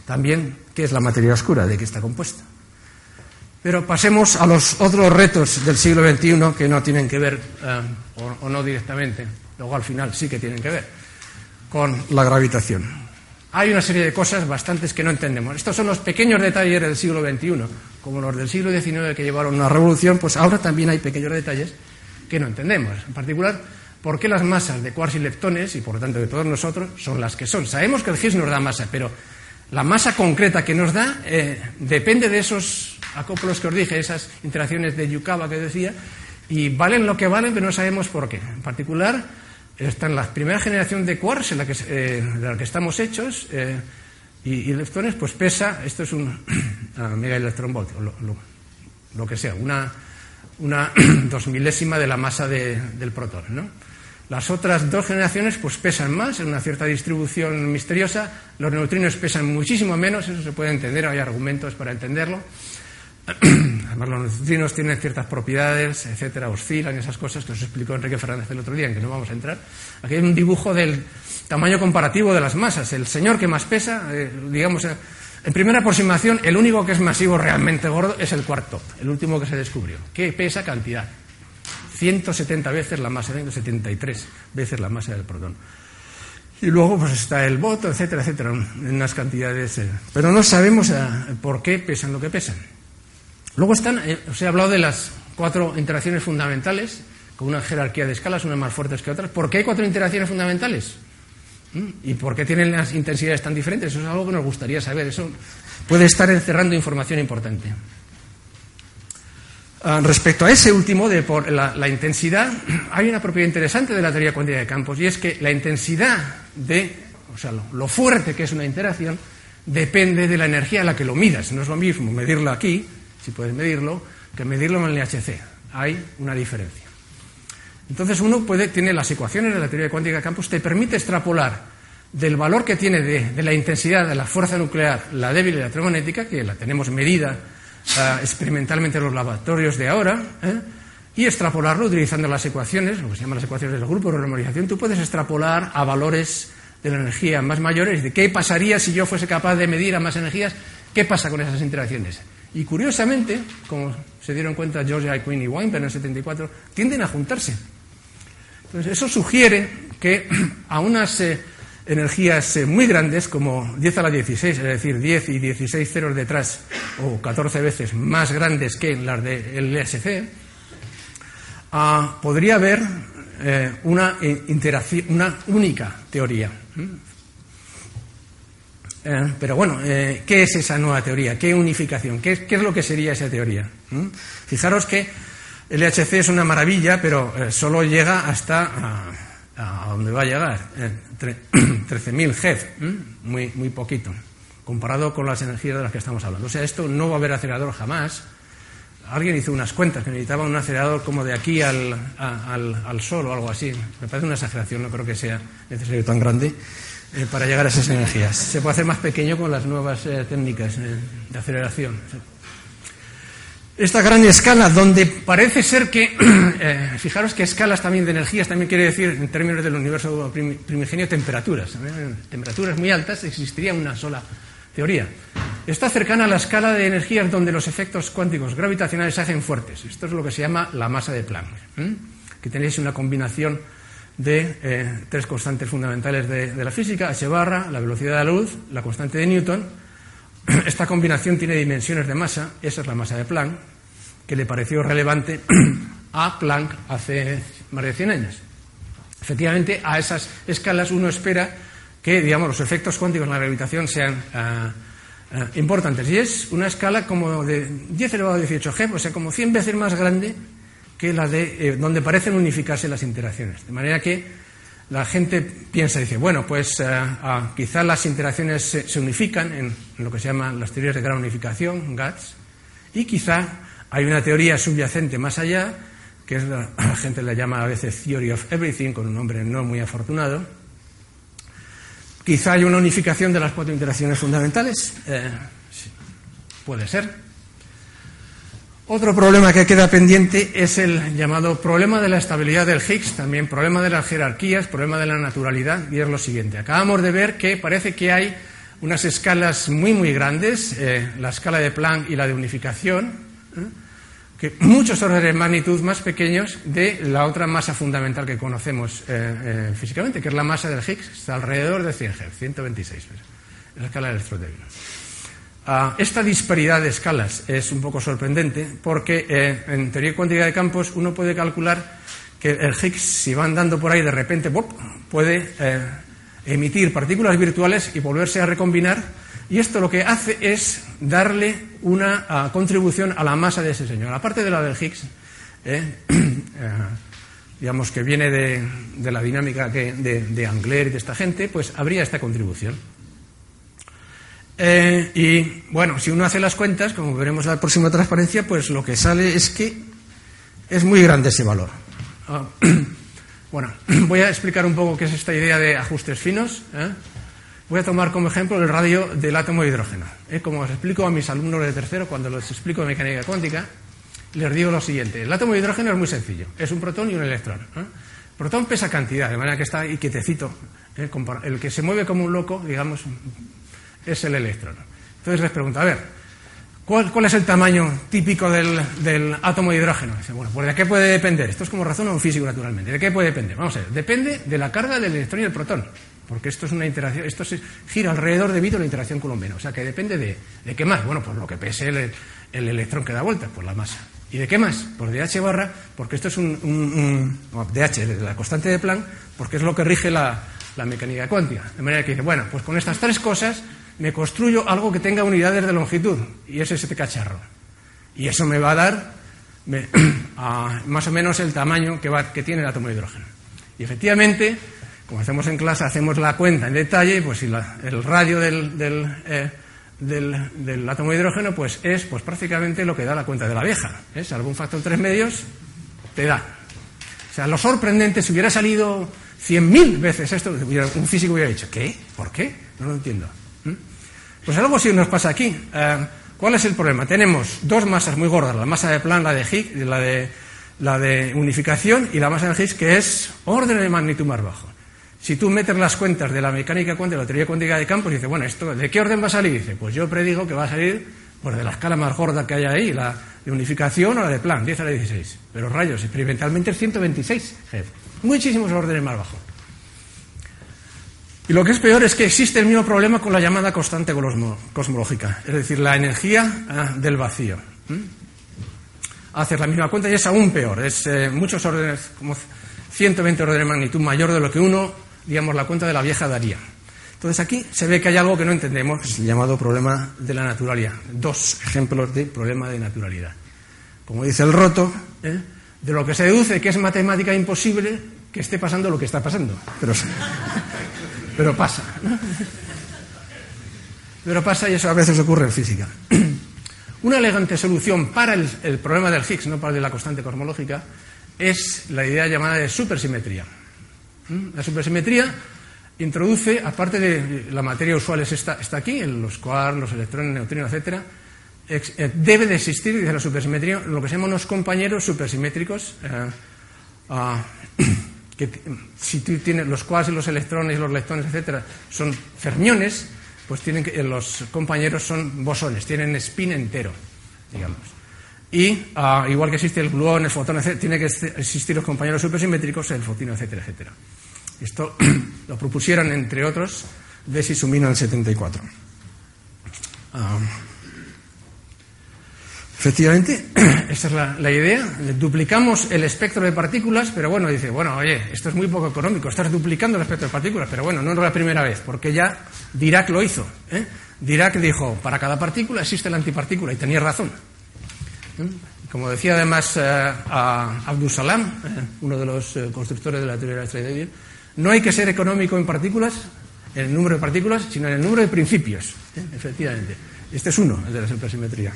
También, ¿qué es la materia oscura? ¿De qué está compuesta? Pero pasemos a los otros retos del siglo XXI que no tienen que ver, o no directamente, luego al final sí que tienen que ver, con la gravitación. Hay una serie de cosas bastantes que no entendemos. Estos son los pequeños detalles del siglo XXI, como los del siglo XIX que llevaron una revolución, pues ahora también hay pequeños detalles que no entendemos. En particular, por qué las masas de quarks y leptones, y por lo tanto de todos nosotros, son las que son. Sabemos que el Higgs nos da masa, pero la masa concreta que nos da eh, depende de esos acoplos que os dije, esas interacciones de Yukawa que decía, y valen lo que valen, pero no sabemos por qué. En particular, está en la primera generación de quarks en la que, eh, de la que estamos hechos eh, y, y, leptones, pues pesa, esto es un *clears throat* mega electronvolt, o lo, que sea, una, una *clears throat* dos milésima de la masa de, del protón. ¿no? Las otras dos generaciones pues pesan más, en una cierta distribución misteriosa. Los neutrinos pesan muchísimo menos, eso se puede entender, hay argumentos para entenderlo. *clears throat* Además, los neutrinos tienen ciertas propiedades, etcétera, oscilan, esas cosas que os explicó Enrique Fernández el otro día, en que no vamos a entrar. Aquí hay un dibujo del tamaño comparativo de las masas. El señor que más pesa, eh, digamos, eh, en primera aproximación, el único que es masivo realmente gordo es el cuarto, el último que se descubrió, que pesa cantidad. 170 veces la masa, 173 veces la masa del protón. Y luego pues está el voto, etcétera, etcétera, unas cantidades. Eh, pero no sabemos por qué pesan lo que pesan. Luego están, eh, os he hablado de las cuatro interacciones fundamentales, con una jerarquía de escalas, unas más fuertes que otras. ¿Por qué hay cuatro interacciones fundamentales? ¿Mm? ¿Y por qué tienen las intensidades tan diferentes? Eso es algo que nos gustaría saber. Eso puede estar encerrando información importante. Uh, respecto a ese último, de por la, intensidad, *clears throat* hay una propiedad interesante de la teoría cuántica de campos y es que la intensidad de, o sea, lo, lo, fuerte que es una interacción depende de la energía a la que lo midas. No es lo mismo medirlo aquí, si puedes medirlo, que medirlo en el LHC. Hay una diferencia. Entonces uno puede, tiene las ecuaciones de la teoría cuántica de campos, te permite extrapolar del valor que tiene de, la intensidad de la fuerza nuclear, la débil electromagnética, que la tenemos medida Uh, experimentalmente en los laboratorios de ahora ¿eh? y extrapolarlo utilizando las ecuaciones, lo que se llaman las ecuaciones del grupo de memorización, tú puedes extrapolar a valores de la energía más mayores de qué pasaría si yo fuese capaz de medir a más energías, qué pasa con esas interacciones. Y curiosamente, como se dieron cuenta George I. Quinn y Weinberg en el 74, tienden a juntarse. Entonces, eso sugiere que *clears throat* a unas eh, energías eh, muy grandes, como 10 a la 16, es decir, 10 y 16 ceros detrás, o 14 veces más grandes que las del LSC, ah, podría haber eh, una, interacción, una única teoría. Eh, pero bueno, eh, ¿qué es esa nueva teoría? ¿Qué unificación? ¿Qué, ¿Qué, es lo que sería esa teoría? ¿Mm? Fijaros que el LHC es una maravilla, pero eh, solo llega hasta a, a donde va a llegar, 13.000 GeV, *clears throat* muy, muy poquito, comparado con las energías de las que estamos hablando. O sea, esto no va a haber acelerador jamás. Alguien hizo unas cuentas que necesitaba un acelerador como de aquí al, al, al, Sol o algo así. Me parece una exageración, no creo que sea necesario tan grande eh, para llegar a esas energías. Se puede hacer más pequeño con las nuevas eh, técnicas eh, de aceleración esta gran escala donde parece ser que, *clears throat* fijaros que escalas también de energías también quiere decir, en términos del universo primigenio, temperaturas. Temperaturas muy altas existiría una sola teoría. Está cercana a la escala de energías donde los efectos cuánticos gravitacionales se hacen fuertes. Esto es lo que se llama la masa de Planck. Que tenéis una combinación de eh, tres constantes fundamentales de, de la física, h barra, la velocidad de la luz, la constante de Newton, *clears throat* esta combinación tiene dimensiones de masa, esa es la masa de Planck, que le pareció relevante *clears throat* a Planck hace más de 100 años. Efectivamente, a esas escalas uno espera que, digamos, los efectos cuánticos en la gravitación sean uh, uh, importantes. Y es una escala como de 10 elevado a 18 G, o sea, como 100 veces más grande que la de eh, donde parecen unificarse las interacciones. De manera que la gente piensa y dice, bueno, pues uh, quizá las interacciones se, unifican en, lo que se llaman las teorías de gran unificación, GATS, y quizá hay una teoría subyacente más allá, que es *coughs* la, gente la llama a veces Theory of Everything, con un nombre no muy afortunado. Quizá hay una unificación de las cuatro interacciones fundamentales, eh, puede ser, otro problema que queda pendiente es el llamado problema de la estabilidad del Higgs, también problema de las jerarquías, problema de la naturalidad, y es lo siguiente. Acabamos de ver que parece que hay unas escalas muy, muy grandes, eh, la escala de Planck y la de unificación, ¿eh? que muchos órdenes de magnitud más pequeños de la otra masa fundamental que conocemos eh, físicamente, que es la masa del Higgs, alrededor de 100 Hz, 126, es la escala electrodébil. Esta disparidad de escalas es un poco sorprendente porque eh, en teoría cuántica de campos uno puede calcular que el Higgs, si va andando por ahí de repente, puede eh, emitir partículas virtuales y volverse a recombinar. Y esto lo que hace es darle una uh, contribución a la masa de ese señor. Aparte de la del Higgs, eh, *clears throat* digamos que viene de, la dinámica de Angler y de esta gente, pues habría esta contribución. Eh, y bueno, si uno hace las cuentas, como veremos en la próxima transparencia, pues lo que sale es que es muy grande ese valor. Ah, *clears throat* bueno, *clears throat* voy a explicar un poco qué es esta idea de ajustes finos. ¿eh? Voy a tomar como ejemplo el radio del átomo de hidrógeno. ¿eh? Como os explico a mis alumnos de tercero cuando les explico mecánica cuántica, les digo lo siguiente. El átomo de hidrógeno es muy sencillo. Es un protón y un electrón. El protón pesa cantidad, de manera que está ahí quietecito. El que se mueve como un loco, digamos, es el electrón. Entonces les pregunto, a ver, ¿cuál, es el tamaño típico del, átomo de hidrógeno? Dice, bueno, pues ¿de qué puede depender? Esto es como razón un físico naturalmente. ¿De qué puede depender? Vamos a ver, depende de la carga del electrón y el protón. Porque esto es una interacción, esto se gira alrededor debido a la interacción colombina. O sea que depende de, de qué más. Bueno, pues lo que pese el, electrón que da vuelta, pues la masa. ¿Y de qué más? Por DH barra, porque esto es un, un, DH, la constante de Planck, porque es lo que rige la, la mecánica cuántica. De manera que dice, bueno, pues con estas tres cosas me construyo algo que tenga unidades de longitud, y ese es este cacharro. Y eso me va a dar *clears throat* más o menos el tamaño que, va, que tiene el átomo de hidrógeno. Y efectivamente, como hacemos en clase, hacemos la cuenta en detalle, pues si el radio del, eh, del, del, átomo de hidrógeno pues es pues prácticamente lo que da la cuenta de la vieja. ¿eh? Si algún factor tres medios, te da. O sea, lo sorprendente, si hubiera salido cien mil veces esto, un físico hubiera dicho, ¿qué? ¿Por qué? No lo entiendo. Pues algo así nos pasa aquí. Eh, ¿Cuál es el problema? Tenemos dos masas muy gordas, la masa de Planck, la de Higgs, la de, la de unificación, y la masa de Higgs que es orden de magnitud más bajo. Si tú metes las cuentas de la mecánica cuántica, de la teoría cuántica de campos, dices, bueno, ¿esto de qué orden va a salir? Dice, pues yo predigo que va a salir pues, de la escala más gorda que hay ahí, la de unificación o la de Planck, 10 a la 16. Pero rayos, experimentalmente es 126 Muchísimos órdenes más bajos. Y lo que es peor es que existe el mismo problema con la llamada constante cosmológica, es decir, la energía ah, del vacío. Hacer la misma cuenta y es aún peor, es eh, muchos órdenes, como 120 órdenes de magnitud mayor de lo que uno, digamos, la cuenta de la vieja daría. Entonces aquí se ve que hay algo que no entendemos, es el llamado problema de la naturalidad. Dos ejemplos de problema de naturalidad. Como dice el roto, ¿eh? de lo que se deduce que es matemática imposible que esté pasando lo que está pasando. Pero pero pasa. Pero pasa y eso a veces ocurre en física. *clears throat* Una elegante solución para el, problema del Higgs, no para de la constante cosmológica, es la idea llamada de supersimetría. ¿Mm? La supersimetría introduce, aparte de la materia usual está, está aquí, en los quarks, los electrones, neutrinos, etc., eh, debe de existir, dice la supersimetría, lo que se llaman los compañeros supersimétricos. Eh, ah, *clears throat* que si tú tienes los quarks y los electrones y los leptones, etcétera, son fermiones, pues tienen que, los compañeros son bosones, tienen spin entero, digamos. Y ah, igual que existe el gluón, el fotón, etc., tiene que existir los compañeros supersimétricos, el fotino, etcétera, etcétera. Esto *clears throat* lo propusieron, entre otros, Desi Sumino en el 74. Efectivamente, *clears throat* esta es la, idea. Duplicamos el espectro de partículas, pero bueno, dice, bueno, oye, esto es muy poco económico, estás duplicando el espectro de partículas, pero bueno, no es la primera vez, porque ya Dirac lo hizo. ¿eh? Dirac dijo, para cada partícula existe la antipartícula, y tenía razón. ¿Eh? Como decía además eh, a Abdus Salam, eh, uno de los constructores de la teoría de la estrella no hay que ser económico en partículas, en el número de partículas, sino en el número de principios, efectivamente. Este es uno, el de la supersimetría.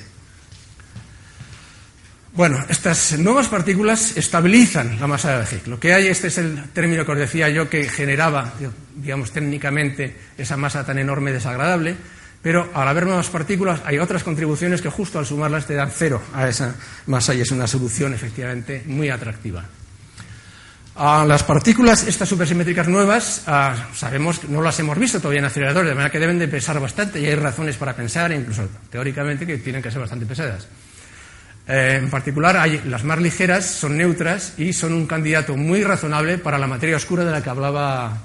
Bueno, estas nuevas partículas estabilizan la masa de Higgs. Lo que hay, este es el término que os decía yo que generaba, digamos, técnicamente esa masa tan enorme desagradable, pero al haber nuevas partículas hay otras contribuciones que justo al sumarlas te dan cero a esa masa y es una solución efectivamente muy atractiva. Las partículas, estas supersimétricas nuevas, ah, sabemos que no las hemos visto todavía en aceleradores, de manera que deben de pesar bastante y hay razones para pensar, incluso teóricamente, que tienen que ser bastante pesadas. Eh, en particular, hay, las más ligeras son neutras y son un candidato muy razonable para la materia oscura de la que hablaba,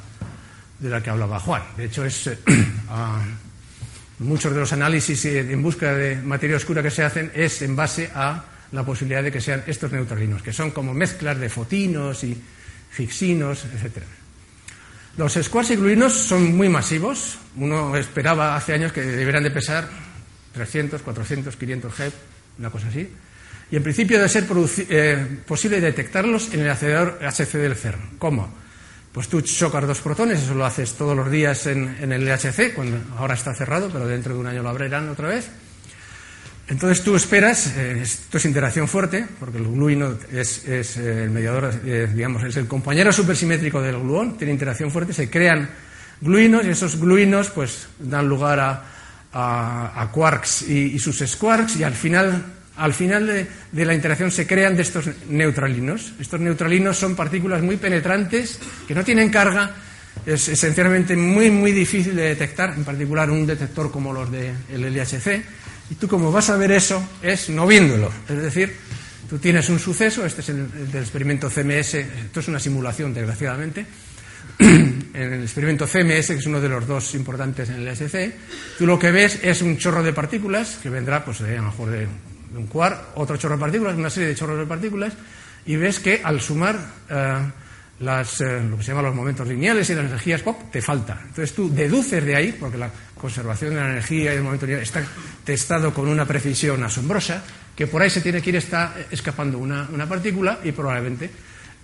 de la que hablaba Juan. De hecho, es, eh, *clears throat* muchos de los análisis en búsqueda de materia oscura que se hacen es en base a la posibilidad de que sean estos neutralinos, que son como mezclas de fotinos y fixinos, etc. Los squares y gluinos son muy masivos. Uno esperaba hace años que debieran de pesar 300, 400, 500 G, una cosa así. Y en principio debe ser eh, posible detectarlos en el acelerador HC del CERN. ¿Cómo? Pues tú chocas dos protones, eso lo haces todos los días en, el LHC, cuando ahora está cerrado, pero dentro de un año lo abrirán otra vez. Entonces tú esperas, eh, esto es interacción fuerte, porque el gluino es, eh, el mediador, eh, digamos, es el compañero supersimétrico del gluón, tiene interacción fuerte, se crean gluinos y esos gluinos pues dan lugar a, quarks y, sus squarks y al final, al final de, la interacción se crean de estos neutralinos. Estos neutralinos son partículas muy penetrantes que no tienen carga, es esencialmente muy, muy difícil de detectar, en particular un detector como los del LHC y tú como vas a ver eso es no viéndolo. Es decir, tú tienes un suceso, este es el, del experimento CMS, esto es una simulación, desgraciadamente. *clears throat* en el experimento CMS, que es uno de los dos importantes en el SC, tú lo que ves es un chorro de partículas, que vendrá, pues, a lo mejor de, un quark, otro chorro de partículas, una serie de chorros de partículas, y ves que al sumar eh, las, eh, lo que se llama los momentos lineales y las energías pop, te falta. Entonces tú deduces de ahí, porque la conservación de la energía y el momento lineal está testado con una precisión asombrosa, que por ahí se tiene que ir está escapando una, partícula y probablemente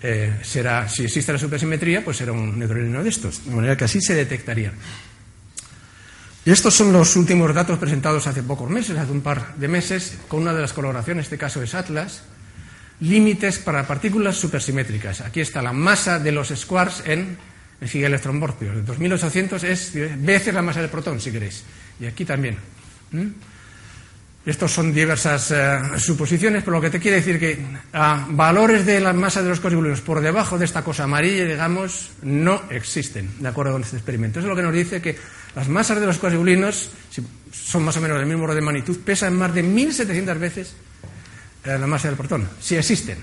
eh, será, si existe la supersimetría, pues será un neutrino de estos, de manera que así se detectaría. Y estos son los últimos datos presentados hace pocos meses, hace un par de meses, con una de las colaboraciones, este caso es Atlas, límites para partículas supersimétricas. Aquí está la masa de los squares en energía electronvoltio. De 2800 es veces la masa del protón, si queréis. Y aquí también. ¿Mm? Estos son diversas eh, suposiciones, pero lo que te quiere decir que a valores de la masa de los cosmóleos por debajo de esta cosa amarilla, digamos, no existen, de acuerdo con este experimento. Eso es lo que nos dice que las masas de los cosmóleos, si son más o menos del mismo orden de magnitud, pesan más de 1.700 veces la masa del protón, si existen.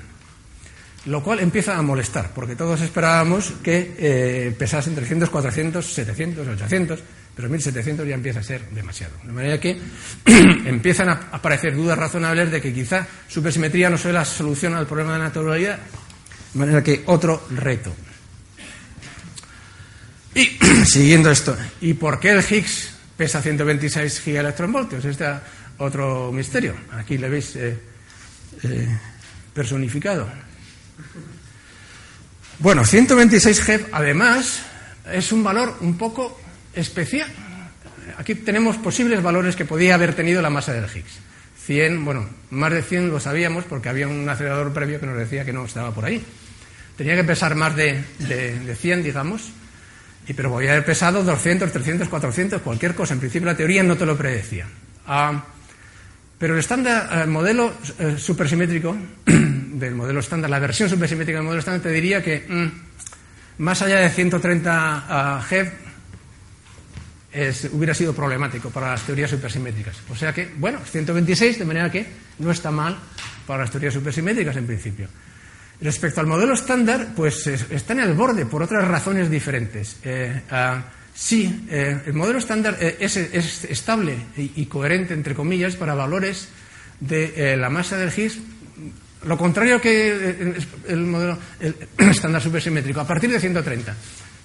Lo cual empieza a molestar, porque todos esperábamos que eh, pesasen 300, 400, 700, 800, pero 1700 ya empieza a ser demasiado. De manera que *clears throat* empiezan a aparecer dudas razonables de que quizá supersimetría no sea la solución al problema de la naturalidad, de manera que otro reto. Y *clears throat* siguiendo esto, ¿y por qué el Higgs pesa 126 gigaelectronvoltios? Este es otro misterio. Aquí le veis. Eh, eh, personificado. Bueno, 126 GeV, además, es un valor un poco especial. Aquí tenemos posibles valores que podía haber tenido la masa del Higgs. 100, bueno, más de 100 lo sabíamos porque había un acelerador previo que nos decía que no estaba por ahí. Tenía que pesar más de, de, 100, digamos, y, pero podía haber pesado 200, 300, 400, cualquier cosa. En principio la teoría no te lo predecía. Ah, pero el estándar, el modelo eh, supersimétrico *clears throat* del modelo estándar, la versión supersimétrica del modelo estándar, te diría que mm, más allá de 130 GeV hubiera sido problemático para las teorías supersimétricas. O sea que, bueno, 126, de manera que no está mal para las teorías supersimétricas en principio. Respecto al modelo estándar, pues está en el borde por otras razones diferentes. Eh, Sí, eh, el modelo estándar eh, es, estable y, coherente, entre comillas, para valores de eh, la masa del Higgs. Lo contrario que el modelo *clears throat* estándar supersimétrico, a partir de 130.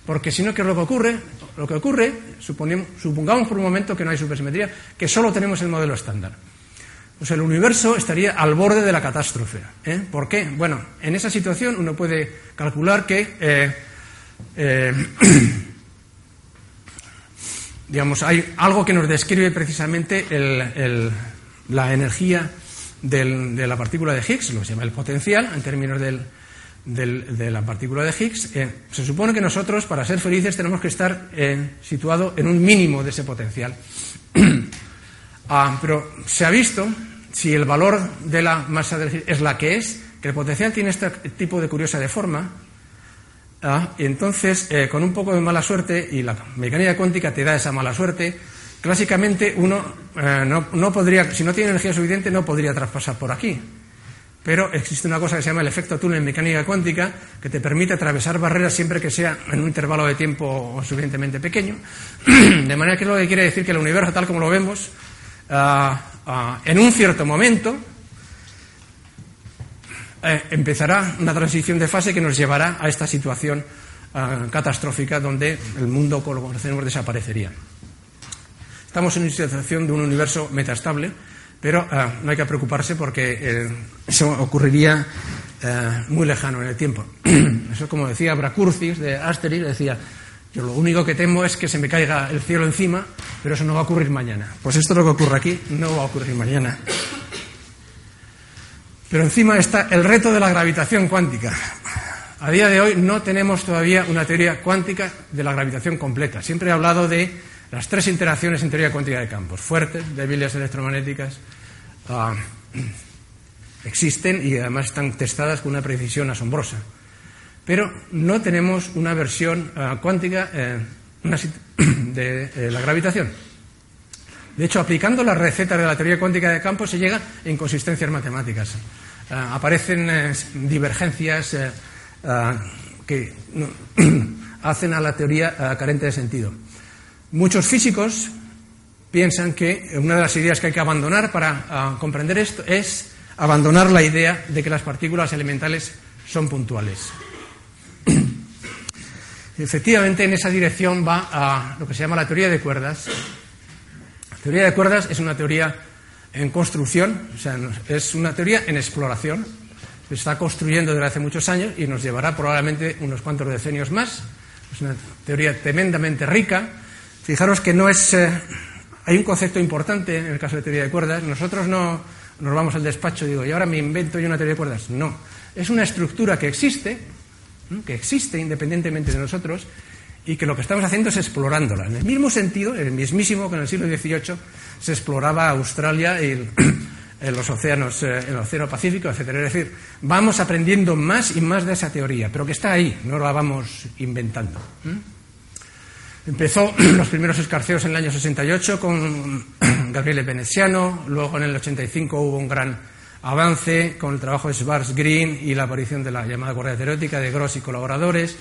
Porque si no, ¿qué es lo que ocurre? Lo que ocurre, supongamos por un momento que no hay supersimetría, que solo tenemos el modelo estándar. Pues el universo estaría al borde de la catástrofe. ¿Por qué? Bueno, en esa situación uno puede calcular que *coughs* digamos, hay algo que nos describe precisamente la energía de la partícula de Higgs, lo que se llama el potencial en términos de la partícula de Higgs. Eh, se supone que nosotros, para ser felices, tenemos que estar eh, situados en un mínimo de ese potencial. *clears throat* Ah, pero se ha visto, si el valor de la masa del Higgs es la que es, que el potencial tiene este tipo de curiosa deforma, ¿ah? y entonces, eh, con un poco de mala suerte, y la mecánica cuántica te da esa mala suerte, clásicamente uno eh, no, podría, si no tiene energía suficiente, no podría traspasar por aquí. Pero existe una cosa que se llama el efecto túnel en mecánica cuántica, que te permite atravesar barreras siempre que sea en un intervalo de tiempo suficientemente pequeño. *clears throat* De manera que es lo que quiere decir que el universo, tal como lo vemos, ah, ah, en un cierto momento, eh, empezará una transición de fase que nos llevará a esta situación eh, catastrófica donde el mundo como lo conocemos desaparecería. Estamos en una situación de un universo metastable, Pero no hay que preocuparse porque eso ocurriría muy lejano en el tiempo. *clears throat* Eso, como decía Bracurcis de Asterix, decía, yo lo único que temo es que se me caiga el cielo encima, pero eso no va a ocurrir mañana. Pues esto es lo que ocurre aquí, no va a ocurrir mañana. Pero encima está el reto de la gravitación cuántica. A día de hoy no tenemos todavía una teoría cuántica de la gravitación completa. Siempre he hablado de las tres interacciones en teoría cuántica de campos, fuertes, débiles electromagnéticas, ah, existen y además están testadas con una precisión asombrosa pero no tenemos una versión eh, cuántica eh, *coughs* de eh, la gravitación. De hecho, aplicando las recetas de la teoría cuántica de campo se llega a inconsistencias matemáticas. aparecen divergencias que *coughs* hacen a la teoría carente de sentido. Muchos físicos piensan que una de las ideas que hay que abandonar para comprender esto es abandonar la idea de que las partículas elementales son puntuales. *clears throat* Efectivamente, en esa dirección va a lo que se llama la teoría de cuerdas. La teoría de cuerdas es una teoría en construcción, o sea, es una teoría en exploración. Se está construyendo desde hace muchos años y nos llevará probablemente unos cuantos decenios más. Es una teoría tremendamente rica. Fijaros que no es. Eh, hay un concepto importante en el caso de teoría de cuerdas. Nosotros no nos vamos al despacho y digo, y ahora me invento yo una teoría de cuerdas. No. Es una estructura que existe, que existe independientemente de nosotros y que lo que estamos haciendo es explorándola. En el mismo sentido, en el mismísimo que en el siglo XVIII se exploraba Australia y *clears throat* los océanos, eh, el Océano Pacífico, etc. Es decir, vamos aprendiendo más y más de esa teoría, pero que está ahí, no la vamos inventando. Empezó *clears throat* los primeros escarceos en el año 68 con *clears throat* Gabriele Veneziano, luego en el 85 hubo un gran avance con el trabajo de Schwarz Green y la aparición de la llamada correa teórica de Gross y colaboradores.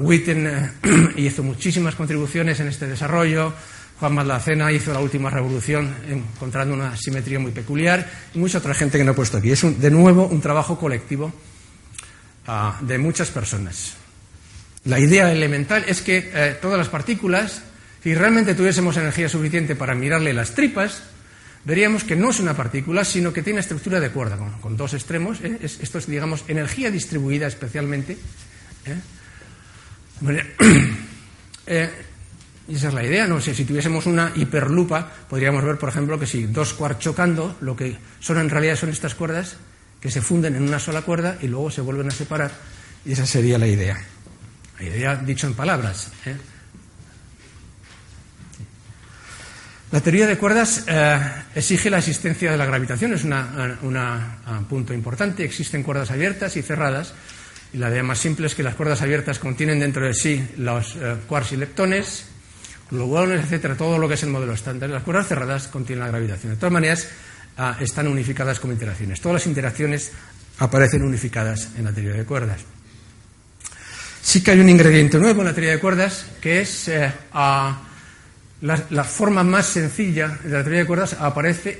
Witten *clears throat* hizo muchísimas contribuciones en este desarrollo. Juan Maldacena hizo la última revolución encontrando una simetría muy peculiar y mucha otra gente que no he puesto aquí. Es de nuevo un trabajo colectivo ah, de muchas personas. La idea elemental es que eh, todas las partículas, si realmente tuviésemos energía suficiente para mirarle las tripas, veríamos que no es una partícula, sino que tiene estructura de cuerda, con, dos extremos. ¿eh? esto es, digamos, energía distribuida especialmente. ¿eh? *clears throat* Eh, esa es la idea, no sé, si tuviésemos una hiperlupa, podríamos ver, por ejemplo, que si dos quarks chocando, lo que son en realidad son estas cuerdas que se funden en una sola cuerda y luego se vuelven a separar, y esa sería la idea. La idea dicho en palabras. La teoría de cuerdas eh, exige la existencia de la gravitación, es un punto importante. Existen cuerdas abiertas y cerradas. Y la idea más simple es que las cuerdas abiertas contienen dentro de sí los eh, quarks y leptones, gluones, etcétera, todo lo que es el modelo estándar. Las cuerdas cerradas contienen la gravitación. De todas maneras, ah, están unificadas como interacciones. Todas las interacciones aparecen unificadas en la teoría de cuerdas. Sí que hay un ingrediente nuevo en la teoría de cuerdas, que es eh, la, forma más sencilla de la teoría de cuerdas aparece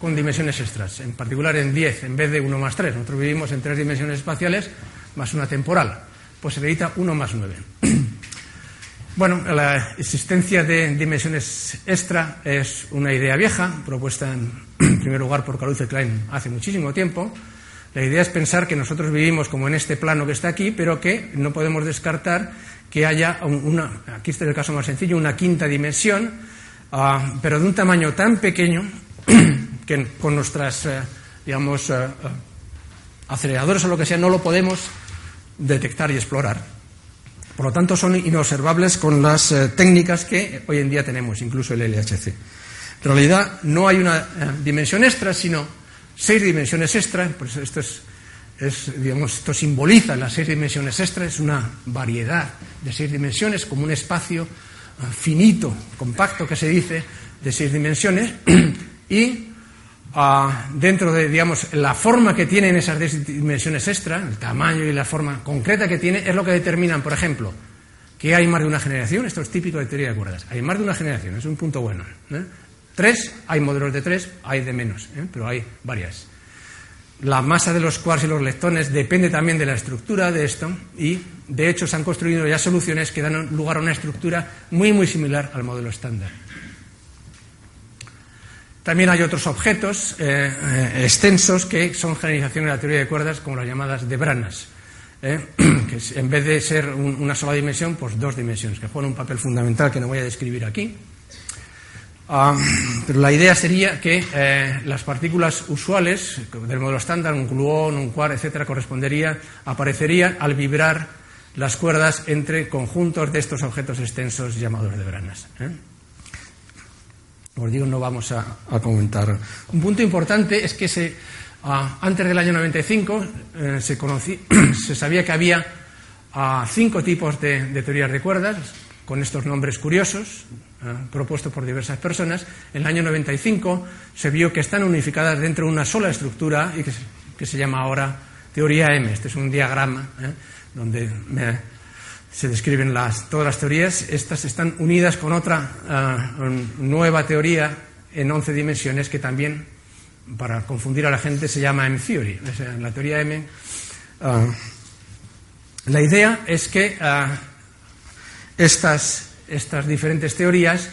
con dimensiones extras, en particular en 10 en vez de 1 más 3. Nosotros vivimos en tres dimensiones espaciales más una temporal, pues se necesita 1 más 9. *clears throat* Bueno, la existencia de dimensiones extra es una idea vieja, propuesta en *clears throat* primer lugar por Kaluze Klein hace muchísimo tiempo. La idea es pensar que nosotros vivimos como en este plano que está aquí, pero que no podemos descartar que haya una, aquí está el caso más sencillo, una quinta dimensión, ah, pero de un tamaño tan pequeño *clears throat* que con nuestras, eh, digamos, eh, aceleradores o lo que sea, no lo podemos detectar y explorar. Por lo tanto, son inobservables con las técnicas que hoy en día tenemos, incluso el LHC. En realidad, no hay una dimensión extra, sino seis dimensiones extra, por eso esto es digamos, esto simboliza las seis dimensiones extra, es una variedad de seis dimensiones, como un espacio eh, finito, compacto que se dice, de seis dimensiones, *clears throat* y ah, dentro de, digamos, la forma que tienen esas seis dimensiones extra, el tamaño y la forma concreta que tiene, es lo que determinan, por ejemplo, que hay más de una generación, esto es típico de teoría de cuerdas, hay más de una generación, es un punto bueno. ¿eh? Tres, hay modelos de tres, hay de menos, ¿eh? pero hay varias. La masa de los quarks y los leptones depende también de la estructura de esto y, de hecho, se han construido ya soluciones que dan lugar a una estructura muy, muy similar al modelo estándar. También hay otros objetos eh, eh, extensos que son generalizaciones de la teoría de cuerdas, como las llamadas de Branas, *clears throat* que en vez de ser una sola dimensión, pues dos dimensiones, que juegan un papel fundamental que no voy a describir aquí. Ah, pero la idea sería que las partículas usuales del modelo estándar, un gluón, un quark, etcétera, correspondería, aparecerían al vibrar las cuerdas entre conjuntos de estos objetos extensos llamados de Branas. Por digo, no vamos a, comentar. Un punto importante es que se, ah, antes del año 95 eh, se, *clears throat* se, sabía que había ah, cinco tipos de, teorías de cuerdas, con estos nombres curiosos, ah, propuestos por diversas personas. En el año 95 se vio que están unificadas dentro de una sola estructura y que se, llama ahora teoría M. Este es un diagrama ¿eh? donde se describen todas las teorías. Estas están unidas con otra ah, nueva teoría en 11 dimensiones que también, para confundir a la gente, se llama M-theory. la teoría M. La idea es que estas, diferentes teorías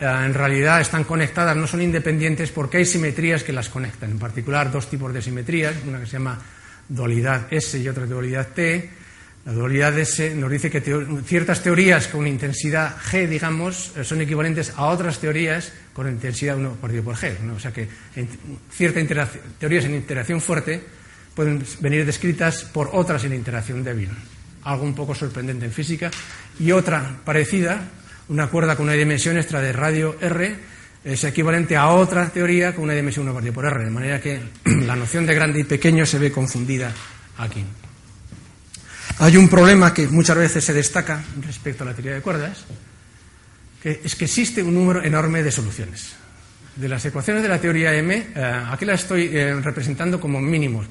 en realidad están conectadas, no son independientes porque hay simetrías que las conectan. En particular, dos tipos de simetrías, una que se llama dualidad S y otra dualidad T la dualidad S nos dice que ciertas teorías con intensidad G, digamos, eh, son equivalentes a otras teorías con intensidad 1 por por G. O sea que ciertas teorías en interacción fuerte pueden venir descritas por otras en interacción débil. Algo un poco sorprendente en física. Y otra parecida, una cuerda con una dimensión extra de radio R, es equivalente a otra teoría con una dimensión 1 por R. De manera que *clears throat* la noción de grande y pequeño se ve confundida aquí. Hay un problema que muchas veces se destaca respecto a la teoría de cuerdas, que es que existe un número enorme de soluciones. De las ecuaciones de la teoría M, eh, aquí la estoy eh, representando como mínimos.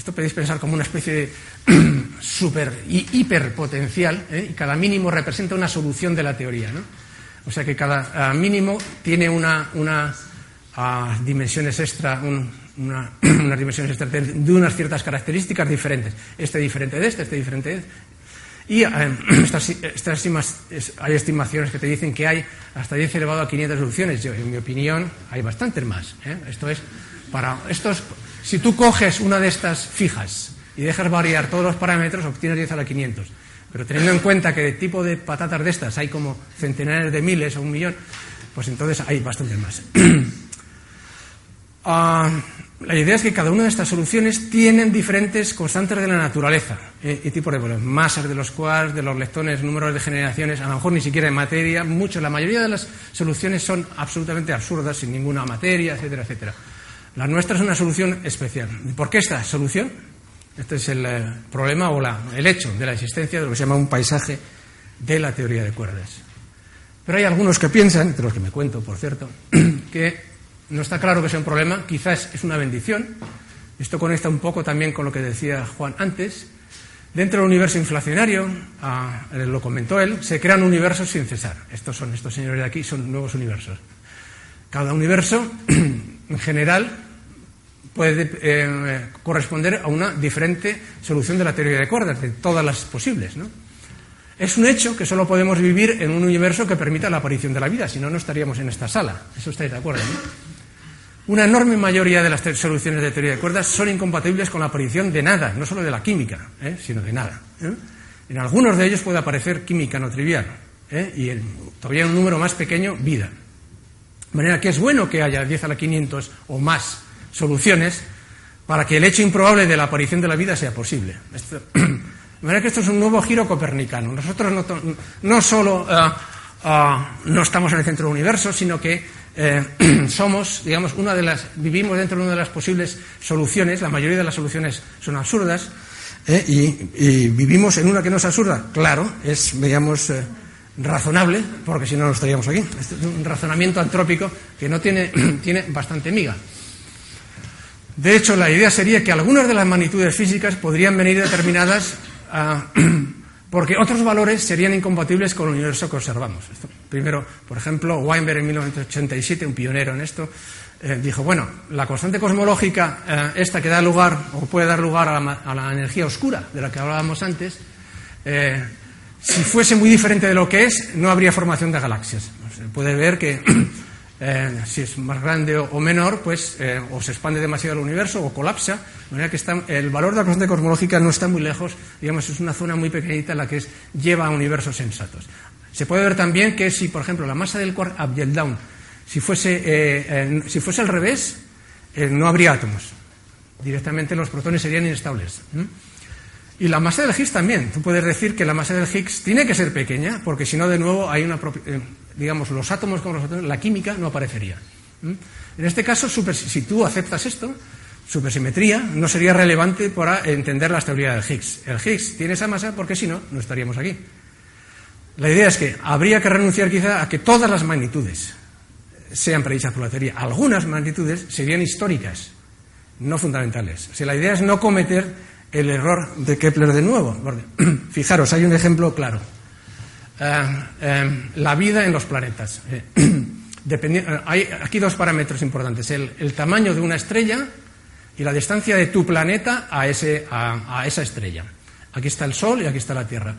Esto podéis pensar como una especie de *clears throat* super y hiperpotencial, ¿eh? y cada mínimo representa una solución de la teoría. ¿no? O sea que cada mínimo tiene una, una dimensiones extra, un, una, *clears throat* unas dimensiones de unas ciertas características diferentes. Este diferente de este, este diferente de este. Y eh, *clears throat* estas, hay estimaciones que te dicen que hay hasta 10 elevado a 500 soluciones. Yo, en mi opinión, hay bastantes más. ¿eh? Esto es para estos. Si tú coges una de estas fijas y dejas variar todos los parámetros, obtienes 10 a la 500. Pero teniendo en cuenta que de tipo de patatas de estas hay como centenares de miles o un millón, pues entonces hay bastantes más. *clears throat* Ah, la idea es que cada una de estas soluciones tienen diferentes constantes de la naturaleza eh, y tipos de problemas. Masas de los quarks, de los leptones, números de generaciones, a lo mejor ni siquiera de materia. Mucho, la mayoría de las soluciones son absolutamente absurdas, sin ninguna materia, etcétera, etcétera. La nuestra es una solución especial. ¿Por qué esta solución? Este es el eh, problema o el hecho de la existencia de lo que se llama un paisaje de la teoría de cuerdas. Pero hay algunos que piensan, entre los que me cuento, por cierto, *clears throat* que no está claro que sea un problema, quizás es una bendición. Esto conecta un poco también con lo que decía Juan antes. Dentro del universo inflacionario, ah, lo comentó él, se crean universos sin cesar. Estos son, estos señores de aquí, son nuevos universos. Cada universo, *clears throat* en general, puede eh, corresponder a una diferente solución de la teoría de cuerdas, de todas las posibles. Es un hecho que solo podemos vivir en un universo que permita la aparición de la vida, si no, no estaríamos en esta sala. Eso estáis de acuerdo. Una enorme mayoría de las soluciones de teoría de cuerdas son incompatibles con la aparición de nada, no solo de la química, ¿eh? sino de nada. ¿eh? En algunos de ellos puede aparecer química no trivial y en, todavía en un número más pequeño, vida. De manera que es bueno que haya 10 a la 500 o más soluciones para que el hecho improbable de la aparición de la vida sea posible. *clears throat* de manera que esto es un nuevo giro copernicano. Nosotros no, no solo no estamos en el centro del universo, sino que eh, *clears throat* somos, digamos, una de las, vivimos dentro de una de las posibles soluciones, la mayoría de las soluciones son absurdas, y, vivimos en una que no es absurda. Claro, es, digamos, razonable, porque si no, no estaríamos aquí. Es un razonamiento antrópico que no tiene, *clears throat* tiene bastante miga. De hecho, la idea sería que algunas de las magnitudes físicas podrían venir determinadas a *clears throat* *clears throat* porque otros valores serían incompatibles con el universo que observamos. primero, por ejemplo, Weinberg en 1987, un pionero en esto, eh, dijo, bueno, la constante cosmológica, eh, esta que da lugar o puede dar lugar a la, energía oscura de la que hablábamos antes, eh, si fuese muy diferente de lo que es, no habría formación de galaxias. Se puede ver que *clears throat* eh, si es más grande o, menor, pues eh, o se expande demasiado el universo o colapsa. De manera que está, el valor de la constante cosmológica no está muy lejos, digamos, es una zona muy pequeñita la que es, lleva a universos sensatos. Se puede ver también que si, por ejemplo, la masa del quark up y el down, si fuese, eh, si fuese al revés, no habría átomos. Directamente los protones serían inestables. Y la masa del Higgs también. Tú puedes decir que la masa del Higgs tiene que ser pequeña, porque si no, de nuevo, hay una digamos, los átomos con los átomos, la química no aparecería. En este caso, si tú aceptas esto, supersimetría no sería relevante para entender la estabilidad del Higgs. El Higgs tiene esa masa porque si no, no estaríamos aquí. La idea es que habría que renunciar quizá a que todas las magnitudes sean predichas por la teoría. Algunas magnitudes serían históricas, no fundamentales. O sea, la idea es no cometer el error de Kepler de nuevo. *clears throat* Fijaros, hay un ejemplo claro. Eh, eh, la vida en los planetas. Eh, *clears throat* hay aquí dos parámetros importantes, el, tamaño de una estrella y la distancia de tu planeta a, ese, a, esa estrella. Aquí está el Sol y aquí está la Tierra.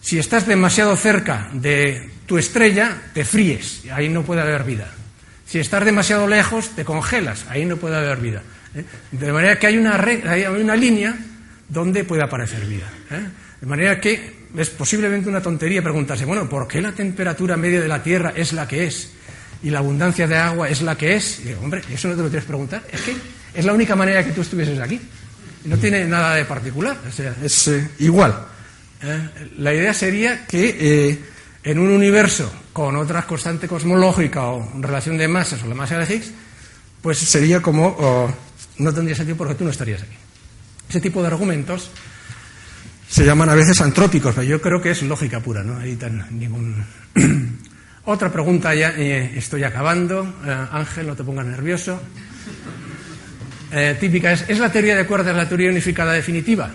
Si estás demasiado cerca de tu estrella, te fríes, ahí no puede haber vida. Si estás demasiado lejos, te congelas, ahí no puede haber vida. De manera que hay una, hay una línea donde puede aparecer vida. De manera que es posiblemente una tontería preguntarse, bueno, ¿por qué la temperatura media de la Tierra es la que es? Y la abundancia de agua es la que es. Y hombre, eso no te lo tienes que preguntar. Es que es la única manera que tú estuvieses aquí. No tiene nada de particular. O sea, es eh, igual. ¿eh? La idea sería que eh, en un universo con otra constante cosmológica o relación de masas o la masa de Higgs, pues sería como no tendría sentido porque tú no estarías aquí. Ese tipo de argumentos se llaman a veces antrópicos, pero yo creo que es lógica pura, no hay tan ningún. *clears throat* Otra pregunta, ya eh, estoy acabando. Eh, Ángel, no te pongas nervioso. Eh, típica es: ¿es la teoría de cuerdas la teoría unificada definitiva?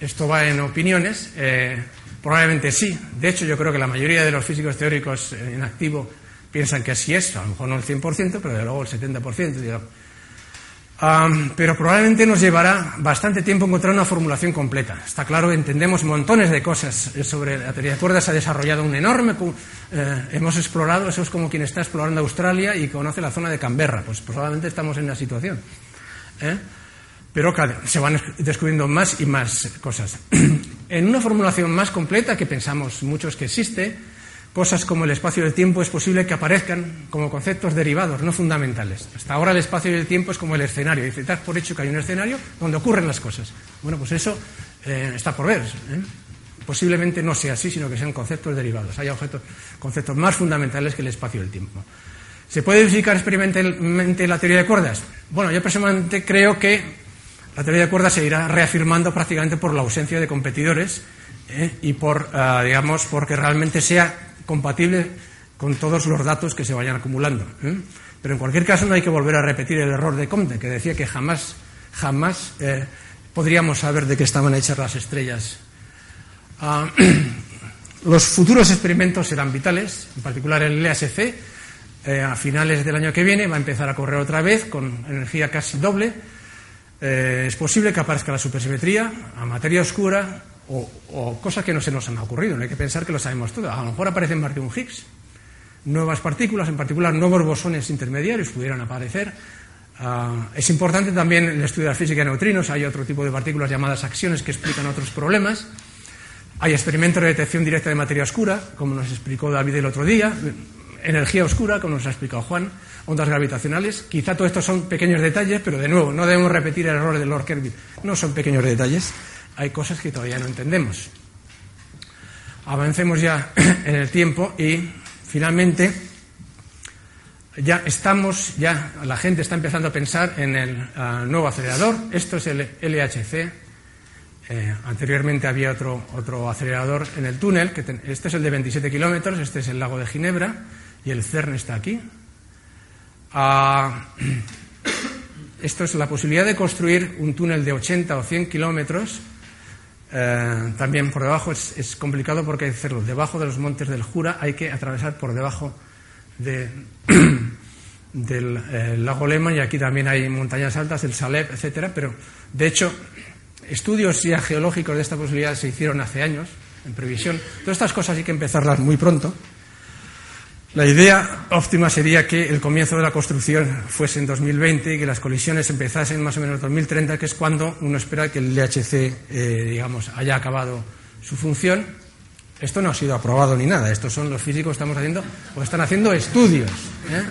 Esto va en opiniones. probablemente sí. De hecho, yo creo que la mayoría de los físicos teóricos en activo piensan que así es. A lo mejor no el 100%, pero de luego el 70%. Digamos pero probablemente nos llevará bastante tiempo encontrar una formulación completa. Está claro, entendemos montones de cosas sobre la teoría de cuerdas, ha desarrollado un enorme. Eh, hemos explorado, eso es como quien está explorando Australia y conoce la zona de Canberra, pues probablemente estamos en la situación. ¿eh? Pero se van descubriendo más y más cosas. *clears throat* en una formulación más completa, que pensamos muchos que existe, Cosas como el espacio y el tiempo es posible que aparezcan como conceptos derivados, no fundamentales. Hasta ahora el espacio y el tiempo es como el escenario. Dice, das por hecho que hay un escenario donde ocurren las cosas. Bueno, pues eso eh, está por ver. ¿eh? Posiblemente no sea así, sino que sean conceptos derivados. Hay objetos, conceptos más fundamentales que el espacio y el tiempo. ¿Se puede verificar experimentalmente la teoría de cuerdas? Bueno, yo personalmente creo que la teoría de cuerdas se irá reafirmando prácticamente por la ausencia de competidores ¿eh? y por, ah, digamos, porque realmente sea compatible con todos los datos que se vayan acumulando. ¿eh? Pero en cualquier caso no hay que volver a repetir el error de Comte, que decía que jamás, jamás eh, podríamos saber de qué estaban hechas las estrellas. Ah, *clears throat* los futuros experimentos serán vitales, en particular el LHC, eh, a finales del año que viene va a empezar a correr otra vez con energía casi doble. es posible que aparezca la supersimetría a materia oscura o, cosas que no se nos han ocurrido, no hay que pensar que lo sabemos todo. A lo mejor aparecen más de un Higgs. Nuevas partículas, en particular nuevos bosones intermediarios, pudieran aparecer. Ah, es importante también el estudio de la física de neutrinos. Hay otro tipo de partículas llamadas acciones que explican otros problemas. Hay experimentos de detección directa de materia oscura, como nos explicó David el otro día. Energía oscura, como nos ha explicado Juan. Ondas gravitacionales. Quizá todo esto son pequeños detalles, pero de nuevo, no debemos repetir el error de Lord Kelvin. No son pequeños detalles hay cosas que todavía no entendemos. Avancemos ya *clears throat* en el tiempo y finalmente ya estamos, ya la gente está empezando a pensar en el ah, nuevo acelerador. Esto es el LHC. Eh, anteriormente había otro, otro acelerador en el túnel, este es el de 27 kilómetros, este es el lago de Ginebra y el CERN está aquí. Ah, *clears throat* esto es la posibilidad de construir un túnel de 80 o 100 kilómetros eh, también por debajo es, complicado porque hay que hacerlo. Debajo de los montes del Jura hay que atravesar por debajo *clears throat* del eh, lago Lehmann y aquí también hay montañas altas, el Salep, etcétera. Pero de hecho, estudios ya geológicos de esta posibilidad se hicieron hace años, en previsión. Todas estas cosas hay que empezarlas muy pronto. La idea óptima sería que el comienzo de la construcción fuese en 2020 y que las colisiones empezasen más o menos en 2030, que es cuando uno espera que el LHC, eh, digamos, haya acabado su función. Esto no ha sido aprobado ni nada. Estos son los físicos que estamos haciendo, o están haciendo estudios. ¿eh?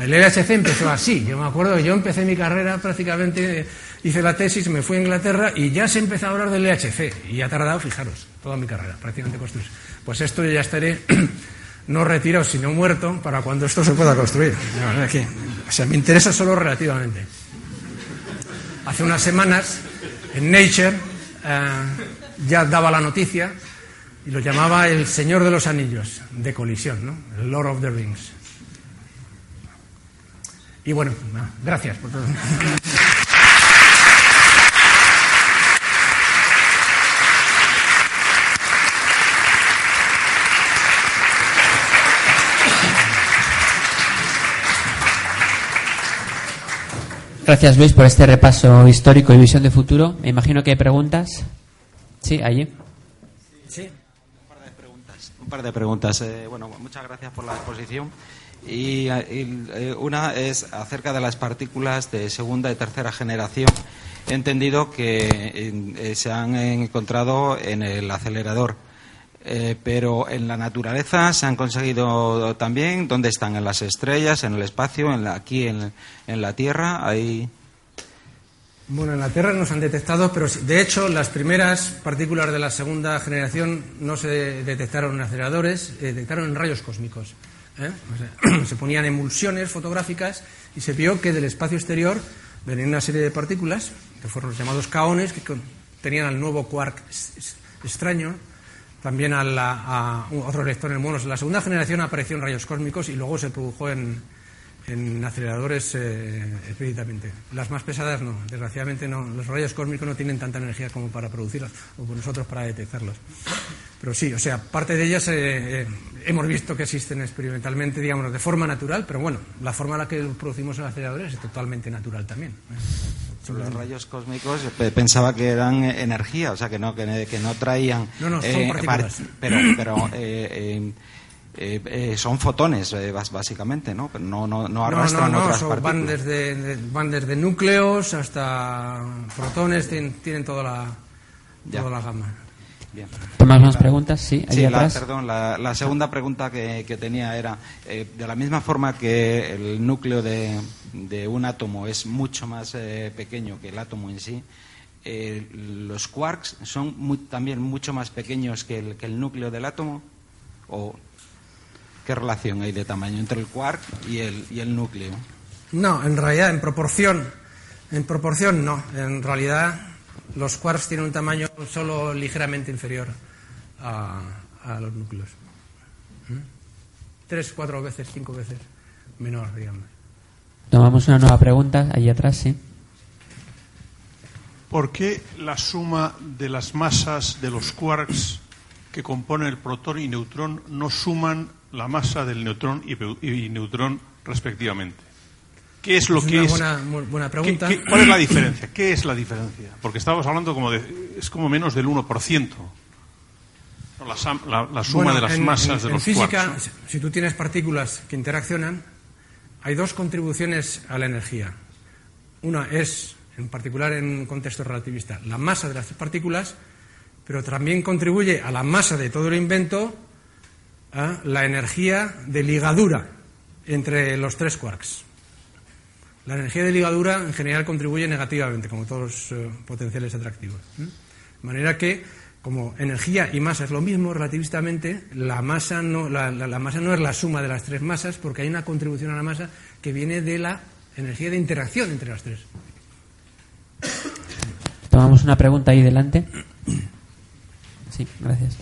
El LHC empezó así. Yo me acuerdo que yo empecé mi carrera prácticamente, hice la tesis, me fui a Inglaterra y ya se empezó a hablar del LHC. Y ha tardado, fijaros, toda mi carrera, prácticamente construir. Pues esto ya estaré *clears throat* no retirado, sino muerto, para cuando esto se pueda construir. o sea, me interesa solo relativamente. Hace unas semanas, en Nature, eh, ya daba la noticia y lo llamaba el Señor de los Anillos, de colisión, ¿no? El Lord of the Rings. Y bueno, gracias por todo. Gracias Luis por este repaso histórico y visión de futuro. Me imagino que hay preguntas. Sí, allí. Sí, un par de preguntas. Un par de preguntas. Eh, bueno, muchas gracias por la exposición. Y, eh, una es acerca de las partículas de segunda y tercera generación. He entendido que eh, se han encontrado en el acelerador. Pero en la naturaleza se han conseguido también. ¿Dónde están? ¿En las estrellas? ¿En el espacio? En aquí en, en la Tierra? Hay bueno, en la Tierra no se han detectado, pero de hecho las primeras partículas de la segunda generación no se detectaron en aceleradores, se detectaron en rayos cósmicos. ¿eh? *clears throat* se ponían emulsiones fotográficas y se vio que del espacio exterior venían una serie de partículas, que fueron los llamados caones, que tenían al nuevo quark extraño, también a, a otro electrón en monos. En la segunda generación apareció en rayos cósmicos y luego se produjo en, en aceleradores eh, explícitamente. Las más pesadas no, desgraciadamente no. Los rayos cósmicos no tienen tanta energía como para producirlas, o nosotros para detectarlos. Pero sí, o sea, parte de ellas eh, eh, hemos visto que existen experimentalmente, digamos, de forma natural, pero bueno, la forma en la que producimos los aceleradores es totalmente natural también. Sobre los rayos cósmicos pensaba que eran energía, o sea, que no, que, que no traían... No, no, son partículas. Pero, pero eh, eh, son fotones, eh, básicamente, ¿no? no, no, no arrastran no, no, otras son, van desde, van desde núcleos hasta protones, tienen, toda, la, toda la gama. Bien. ¿Tomas más preguntas? Sí, sí la, perdón, la, segunda pregunta que, que tenía era, de la misma forma que el núcleo de, de un átomo es mucho más pequeño que el átomo en sí, ¿los quarks son también mucho más pequeños que el, que el núcleo del átomo? ¿O ¿Qué relación hay de tamaño entre el quark y el, y el núcleo? No, en realidad, en proporción, en proporción no. En realidad, los quarks tienen un tamaño solo ligeramente inferior a, los núcleos. ¿Mm? Tres, cuatro veces, cinco veces menor, digamos. Tomamos una nueva pregunta, ahí atrás, sí. ¿Por qué la suma de las masas de los quarks que componen el protón y neutrón no suman la masa del neutrón y, neutrón respectivamente. ¿Qué es lo es que una es? Buena, buena pregunta. cuál es la diferencia? ¿Qué es la diferencia? Porque estamos hablando como de. es como menos del 1%. La, la, suma de las masas de los En física, si tú tienes partículas que interaccionan, hay dos contribuciones a la energía. Una es, en particular en un contexto relativista, la masa de las partículas, pero también contribuye a la masa de todo el invento ¿eh? la energía de ligadura entre los tres quarks. La energía de ligadura en general contribuye negativamente, como todos los eh, potenciales atractivos. De manera que, como energía y masa es lo mismo relativistamente, la masa, no, la, masa no es la suma de las tres masas, porque hay una contribución a la masa que viene de la energía de interacción entre las tres. Tomamos una pregunta ahí delante. Sí, gracias.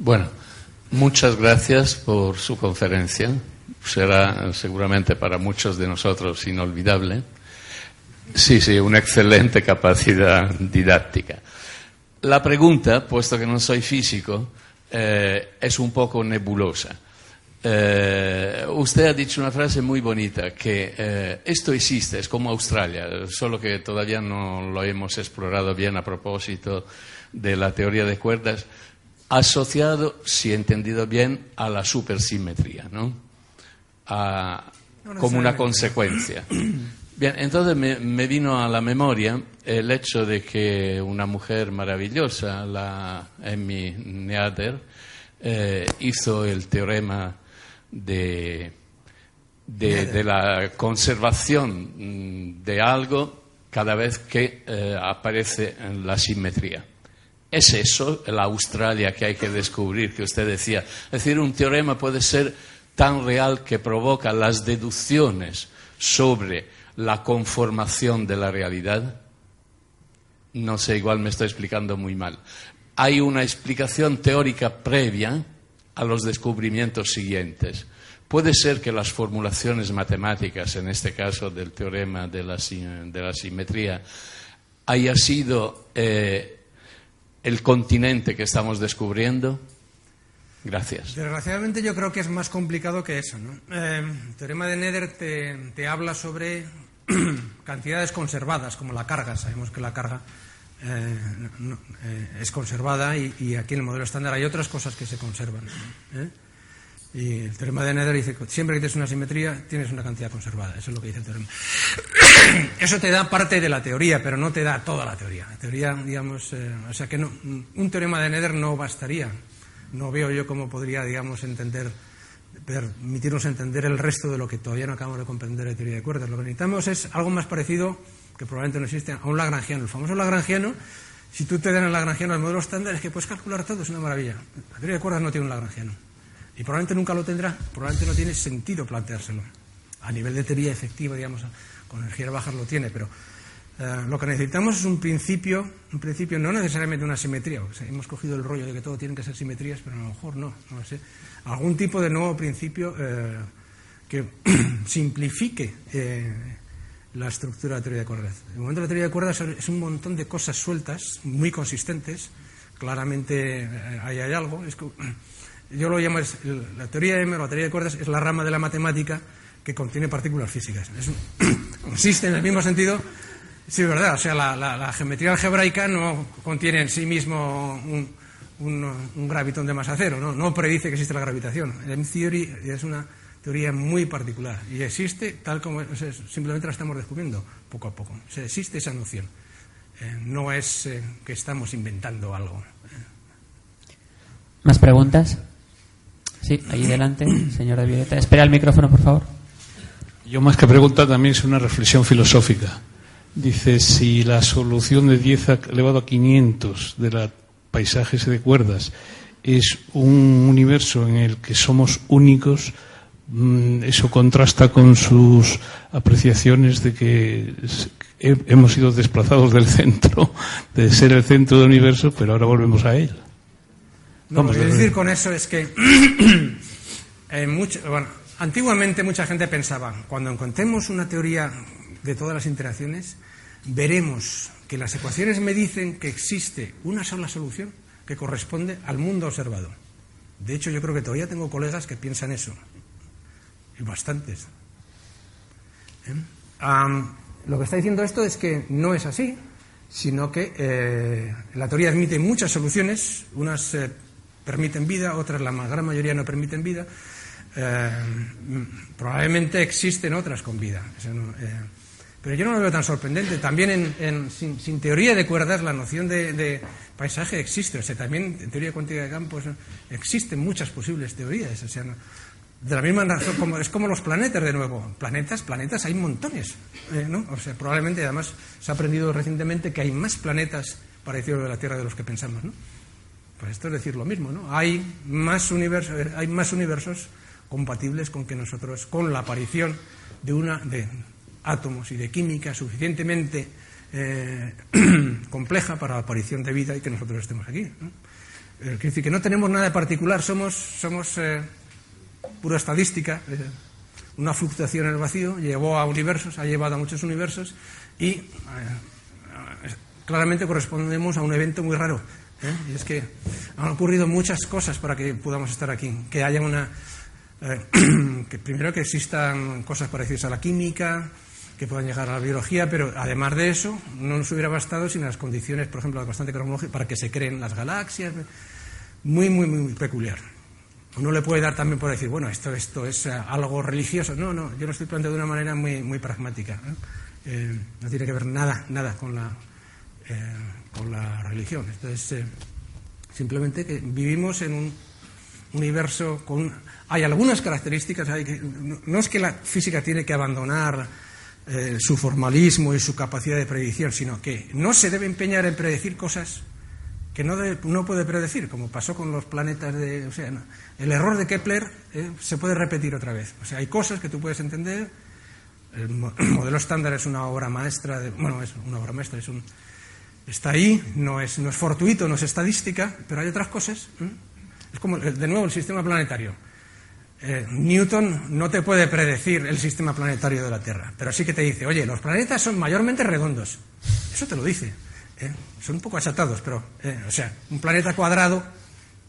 Bueno, Muchas gracias por su conferencia. Será seguramente para muchos de nosotros inolvidable. Sí, sí, una excelente capacidad didáctica. La pregunta, puesto que no soy físico, eh, es un poco nebulosa. Eh, usted ha dicho una frase muy bonita, que eh, esto existe, es como Australia, solo que todavía no lo hemos explorado bien a propósito de la teoría de cuerdas asociado, si he entendido bien, a la supersimetría, ¿no? como una consecuencia. *clears throat* Bien, entonces me, vino a la memoria el hecho de que una mujer maravillosa, la Emmy Neader, eh, hizo el teorema de, de, la conservación mm, de algo cada vez que eh, aparece en la simetría. ¿Es eso la Australia que hay que descubrir, que usted decía? Es decir, un teorema puede ser tan real que provoca las deducciones sobre la conformación de la realidad. No sé, igual me estoy explicando muy mal. Hay una explicación teórica previa a los descubrimientos siguientes. Puede ser que las formulaciones matemáticas, en este caso del teorema de la, simetría, haya sido eh, el continente que estamos descubriendo. Gracias. Desgraciadamente yo creo que es más complicado que eso. Eh, el teorema de Nether te, habla sobre *clears throat* cantidades conservadas, como la carga. Sabemos que la carga eh, es conservada y, aquí en el modelo estándar hay otras cosas que se conservan. Y el teorema de Nether dice que siempre que tienes una simetría tienes una cantidad conservada. Eso es lo que dice el teorema. *coughs* Eso te da parte de la teoría, pero no te da toda la teoría. Teoría, digamos, eh, o sea que no, un teorema de Nether no bastaría. No veo yo cómo podría, digamos, entender, permitirnos entender el resto de lo que todavía no acabamos de comprender de teoría de cuerdas. Lo que necesitamos es algo más parecido, que probablemente no existe, a un lagrangiano. El famoso lagrangiano, si tú te dan el lagrangiano al modelo estándar, es que puedes calcular todo, es una maravilla. La teoría de cuerdas no tiene un lagrangiano. Y probablemente nunca lo tendrá, probablemente no tiene sentido planteárselo. A nivel de teoría efectiva, digamos, con energías bajas lo tiene, pero eh, lo que necesitamos es un principio, un principio no necesariamente una simetría, hemos cogido el rollo de que todo tiene que ser simetrías, pero a lo mejor no, no sé. Algún tipo de nuevo principio eh, que *clears throat* simplifique eh, la estructura de la teoría de cuerdas. El momento de la teoría de cuerdas es un montón de cosas sueltas, muy consistentes, claramente ahí hay algo. Es que, *clears throat* yo lo llamo, la teoría de M, la teoría de cuerdas, es la rama de la matemática que contiene partículas físicas. consiste *coughs* en el mismo sentido, sí, es verdad, o sea, la, geometría algebraica no contiene en sí mismo un, gravitón de masa cero, ¿no? no predice que existe la gravitación. El M theory es una teoría muy particular y existe tal como simplemente la estamos descubriendo poco a poco. O existe esa noción. Eh, no es eh, que estamos inventando algo. ¿Más preguntas? Sí, ahí delante, señora Violeta. Espera el micrófono, por favor. Yo más que pregunta también es una reflexión filosófica. Dice, si la solución de 10 elevado a 500 de la paisajes de cuerdas es un universo en el que somos únicos, mm, eso contrasta con sus apreciaciones de que hemos sido desplazados del centro, de ser el centro del universo, pero ahora volvemos a él. No, lo que quiero decir con eso es que *clears throat* bueno, antiguamente mucha gente pensaba, cuando encontremos una teoría de todas las interacciones, veremos que las ecuaciones me dicen que existe una sola solución que corresponde al mundo observado. De hecho, yo creo que todavía tengo colegas que piensan eso, y bastantes. ¿Eh? lo que está diciendo esto es que no es así, sino que eh, la teoría admite muchas soluciones, unas eh, permiten vida, otras, la gran mayoría no permiten vida. Eh, probablemente existen otras con vida. Eh, pero yo no lo veo tan sorprendente. También en, sin, teoría de cuerdas la noción de, paisaje existe. O sea, también en teoría cuántica de campos existen muchas posibles teorías. O sea, de la misma razón, como, es como los planetas de nuevo. Planetas, planetas hay montones. Eh, ¿no? O sea, probablemente además se ha aprendido recientemente que hay más planetas parecidos a la Tierra de los que pensamos. ¿no? Pues esto es decir lo mismo, ¿no? Hay más universos, hay más universos compatibles con que nosotros, con la aparición de una de átomos y de química suficientemente eh, *clears throat* compleja para la aparición de vida y que nosotros estemos aquí. ¿no? quiere decir que no tenemos nada de particular, somos, somos eh, pura estadística. Eh, una fluctuación en el vacío llevó a universos, ha llevado a muchos universos y claramente correspondemos a un evento muy raro ¿eh? Y es que han ocurrido muchas cosas para que podamos estar aquí. Que haya una. Eh, *clears throat* que primero que existan cosas parecidas a la química, que puedan llegar a la biología, pero además de eso, no nos hubiera bastado sin las condiciones, por ejemplo, bastante cronológica para que se creen las galaxias. muy, muy, muy peculiar. Uno le puede dar también por decir, bueno, esto, esto es algo religioso. No, no, yo lo estoy planteando de una manera muy, muy pragmática. no tiene que ver nada, nada con la, con la religión. Entonces, simplemente que vivimos en un universo con... Hay algunas características, hay que, no es que la física tiene que abandonar eh, su formalismo y su capacidad de predicción, sino que no se debe empeñar en predecir cosas que no, no puede predecir, como pasó con los planetas de... O sea, el error de Kepler eh, se puede repetir otra vez. O sea, hay cosas que tú puedes entender. El, *clears throat* modelo estándar es una obra maestra, de, bueno, es una obra maestra, es un, está ahí, no es, no es fortuito, no es estadística, pero hay otras cosas. Es como, de nuevo, el sistema planetario. Eh, Newton no te puede predecir el sistema planetario de la Tierra, pero sí que te dice, oye, los planetas son mayormente redondos. Eso te lo dice. ¿eh? Son un poco achatados, pero, eh, o sea, un planeta cuadrado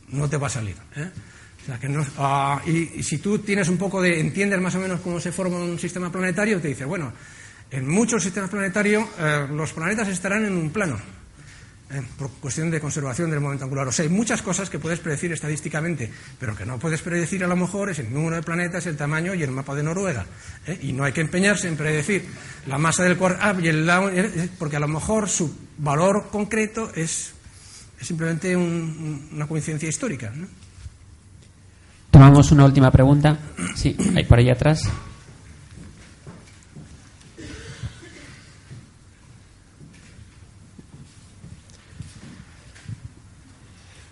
no te va a salir. O sea, que no, ah, y, y, si tú tienes un poco de, entiendes más o menos cómo se forma un sistema planetario, te dice, bueno, en muchos sistemas planetarios los planetas estarán en un plano. Eh, por cuestión de conservación del momento angular. O sea, hay muchas cosas que puedes predecir estadísticamente, pero que no puedes predecir a lo mejor es el número de planetas, el tamaño y el mapa de Noruega. ¿eh? Y no hay que empeñarse en predecir la masa del quark ah, y el eh, porque a lo mejor su valor concreto es, simplemente una coincidencia histórica. Tomamos una última pregunta. Sí, hay por ahí atrás.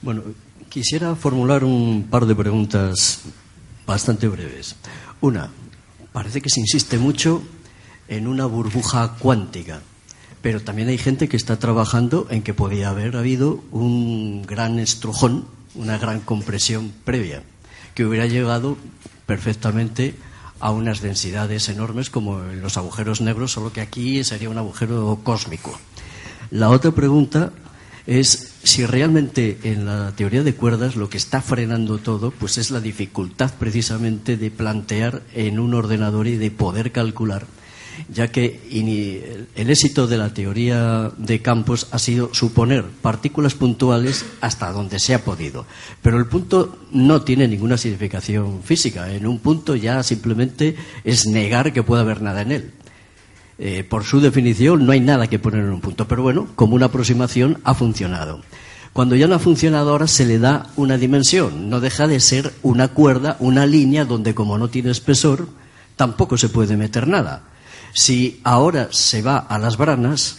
Bueno, quisiera formular un par de preguntas bastante breves. Una, parece que se insiste mucho en una burbuja cuántica, pero también hay gente que está trabajando en que podía haber habido un gran estrujón, una gran compresión previa, que hubiera llegado perfectamente a unas densidades enormes como en los agujeros negros, solo que aquí sería un agujero cósmico. La otra pregunta es si realmente en la teoría de cuerdas lo que está frenando todo pues es la dificultad precisamente de plantear en un ordenador y de poder calcular ya que el éxito de la teoría de campos ha sido suponer partículas puntuales hasta donde se ha podido. Pero el punto no tiene ninguna significación física. En un punto ya simplemente es negar que pueda haber nada en él. Eh, por su definición, no hay nada que poner en un punto. Pero bueno, como una aproximación ha funcionado. Cuando ya no ha funcionado ahora se le da una dimensión. No deja de ser una cuerda, una línea donde como no tiene espesor, tampoco se puede meter nada. Si ahora se va a las branas,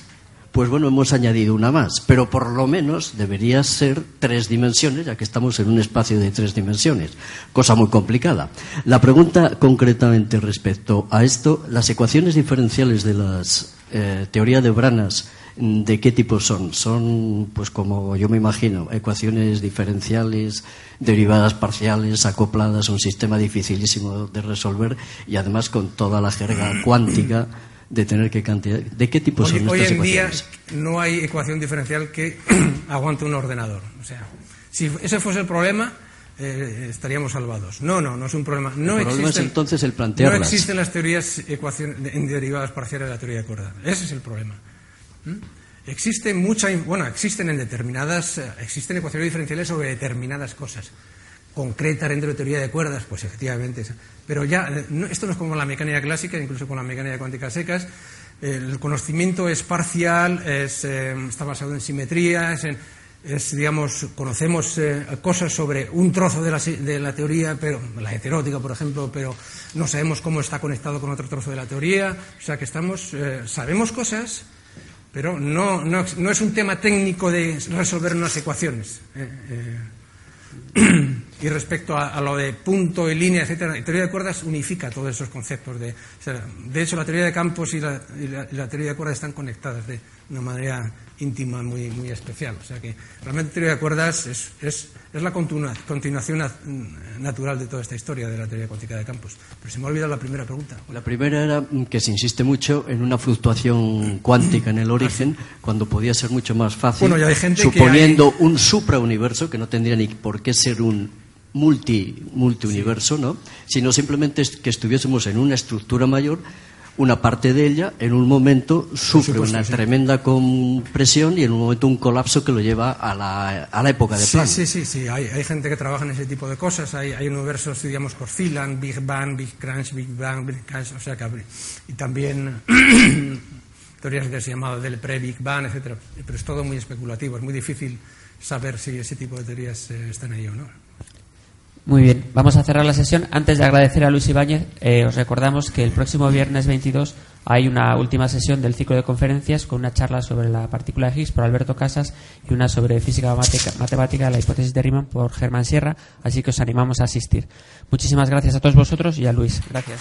pues bueno, hemos añadido una más, pero por lo menos debería ser tres dimensiones, ya que estamos en un espacio de tres dimensiones, cosa muy complicada. La pregunta concretamente respecto a esto, las ecuaciones diferenciales de las eh, teorías de branas, ¿de qué tipo son? Son, pues como yo me imagino, ecuaciones diferenciales, derivadas parciales, acopladas, un sistema dificilísimo de resolver y además con toda la jerga *clears throat* cuántica de tener que cantidad. ¿De qué tipo son hoy, estas Hoy en día no hay ecuación diferencial que *clears throat* aguante un ordenador. O sea, si ese fuese el problema, eh, estaríamos salvados. No, no, no es un problema. No el problema existen, es entonces el No existen las teorías ecuaciones en derivadas parciales de la teoría de cuerda. Ese es el problema. ¿Mm? Existe mucha, bueno, existen en determinadas, eh, existen ecuaciones diferenciales sobre determinadas cosas concreta dentro de teoría de cuerdas, pues efectivamente. Pero ya, eh, esto no es como la mecánica clásica, incluso con la mecánica cuántica secas. El conocimiento es parcial, eh, está basado en simetrías, es, digamos, conocemos eh, cosas sobre un trozo de la, de la, teoría, pero la heterótica, por ejemplo, pero no sabemos cómo está conectado con otro trozo de la teoría. O sea que estamos, sabemos cosas, pero no, no, no, es un tema técnico de resolver unas ecuaciones. *clears throat* y respecto a, lo de punto y línea, etcétera, la teoría de cuerdas unifica todos esos conceptos. De, de hecho, la teoría de campos y la, teoría de cuerdas están conectadas de una manera íntima muy, muy especial. O sea que realmente la teoría de cuerdas es, es, es la continuación natural de toda esta historia de la teoría cuántica de campos. Pero se me ha olvidado la primera pregunta. La primera era que se insiste mucho en una fluctuación cuántica en el origen, cuando podía ser mucho más fácil, suponiendo un suprauniverso que no tendría ni por qué ser un multi, multiuniverso, ¿no? sino simplemente que estuviésemos en una estructura mayor una parte de ella en un momento sufre una tremenda compresión y en un momento un colapso que lo lleva a la, a la época de plan. Sí, sí, sí, Hay, hay, gente que trabaja en ese tipo de cosas. Hay, hay universos, digamos, que oscilan, Big Bang, Big Crunch, Big Bang, Big Crunch, o sea que... Y también *coughs* teorías que se llama del pre-Big Bang, etcétera. Pero es todo muy especulativo, es muy difícil saber si ese tipo de teorías eh, están ahí o no. Muy bien, vamos a cerrar la sesión. Antes de agradecer a Luis Ibáñez, eh, os recordamos que el próximo viernes 22 hay una última sesión del ciclo de conferencias con una charla sobre la partícula de Higgs por Alberto Casas y una sobre física matemática, la hipótesis de Riemann por Germán Sierra, así que os animamos a asistir. Muchísimas gracias a todos vosotros y a Luis. Gracias.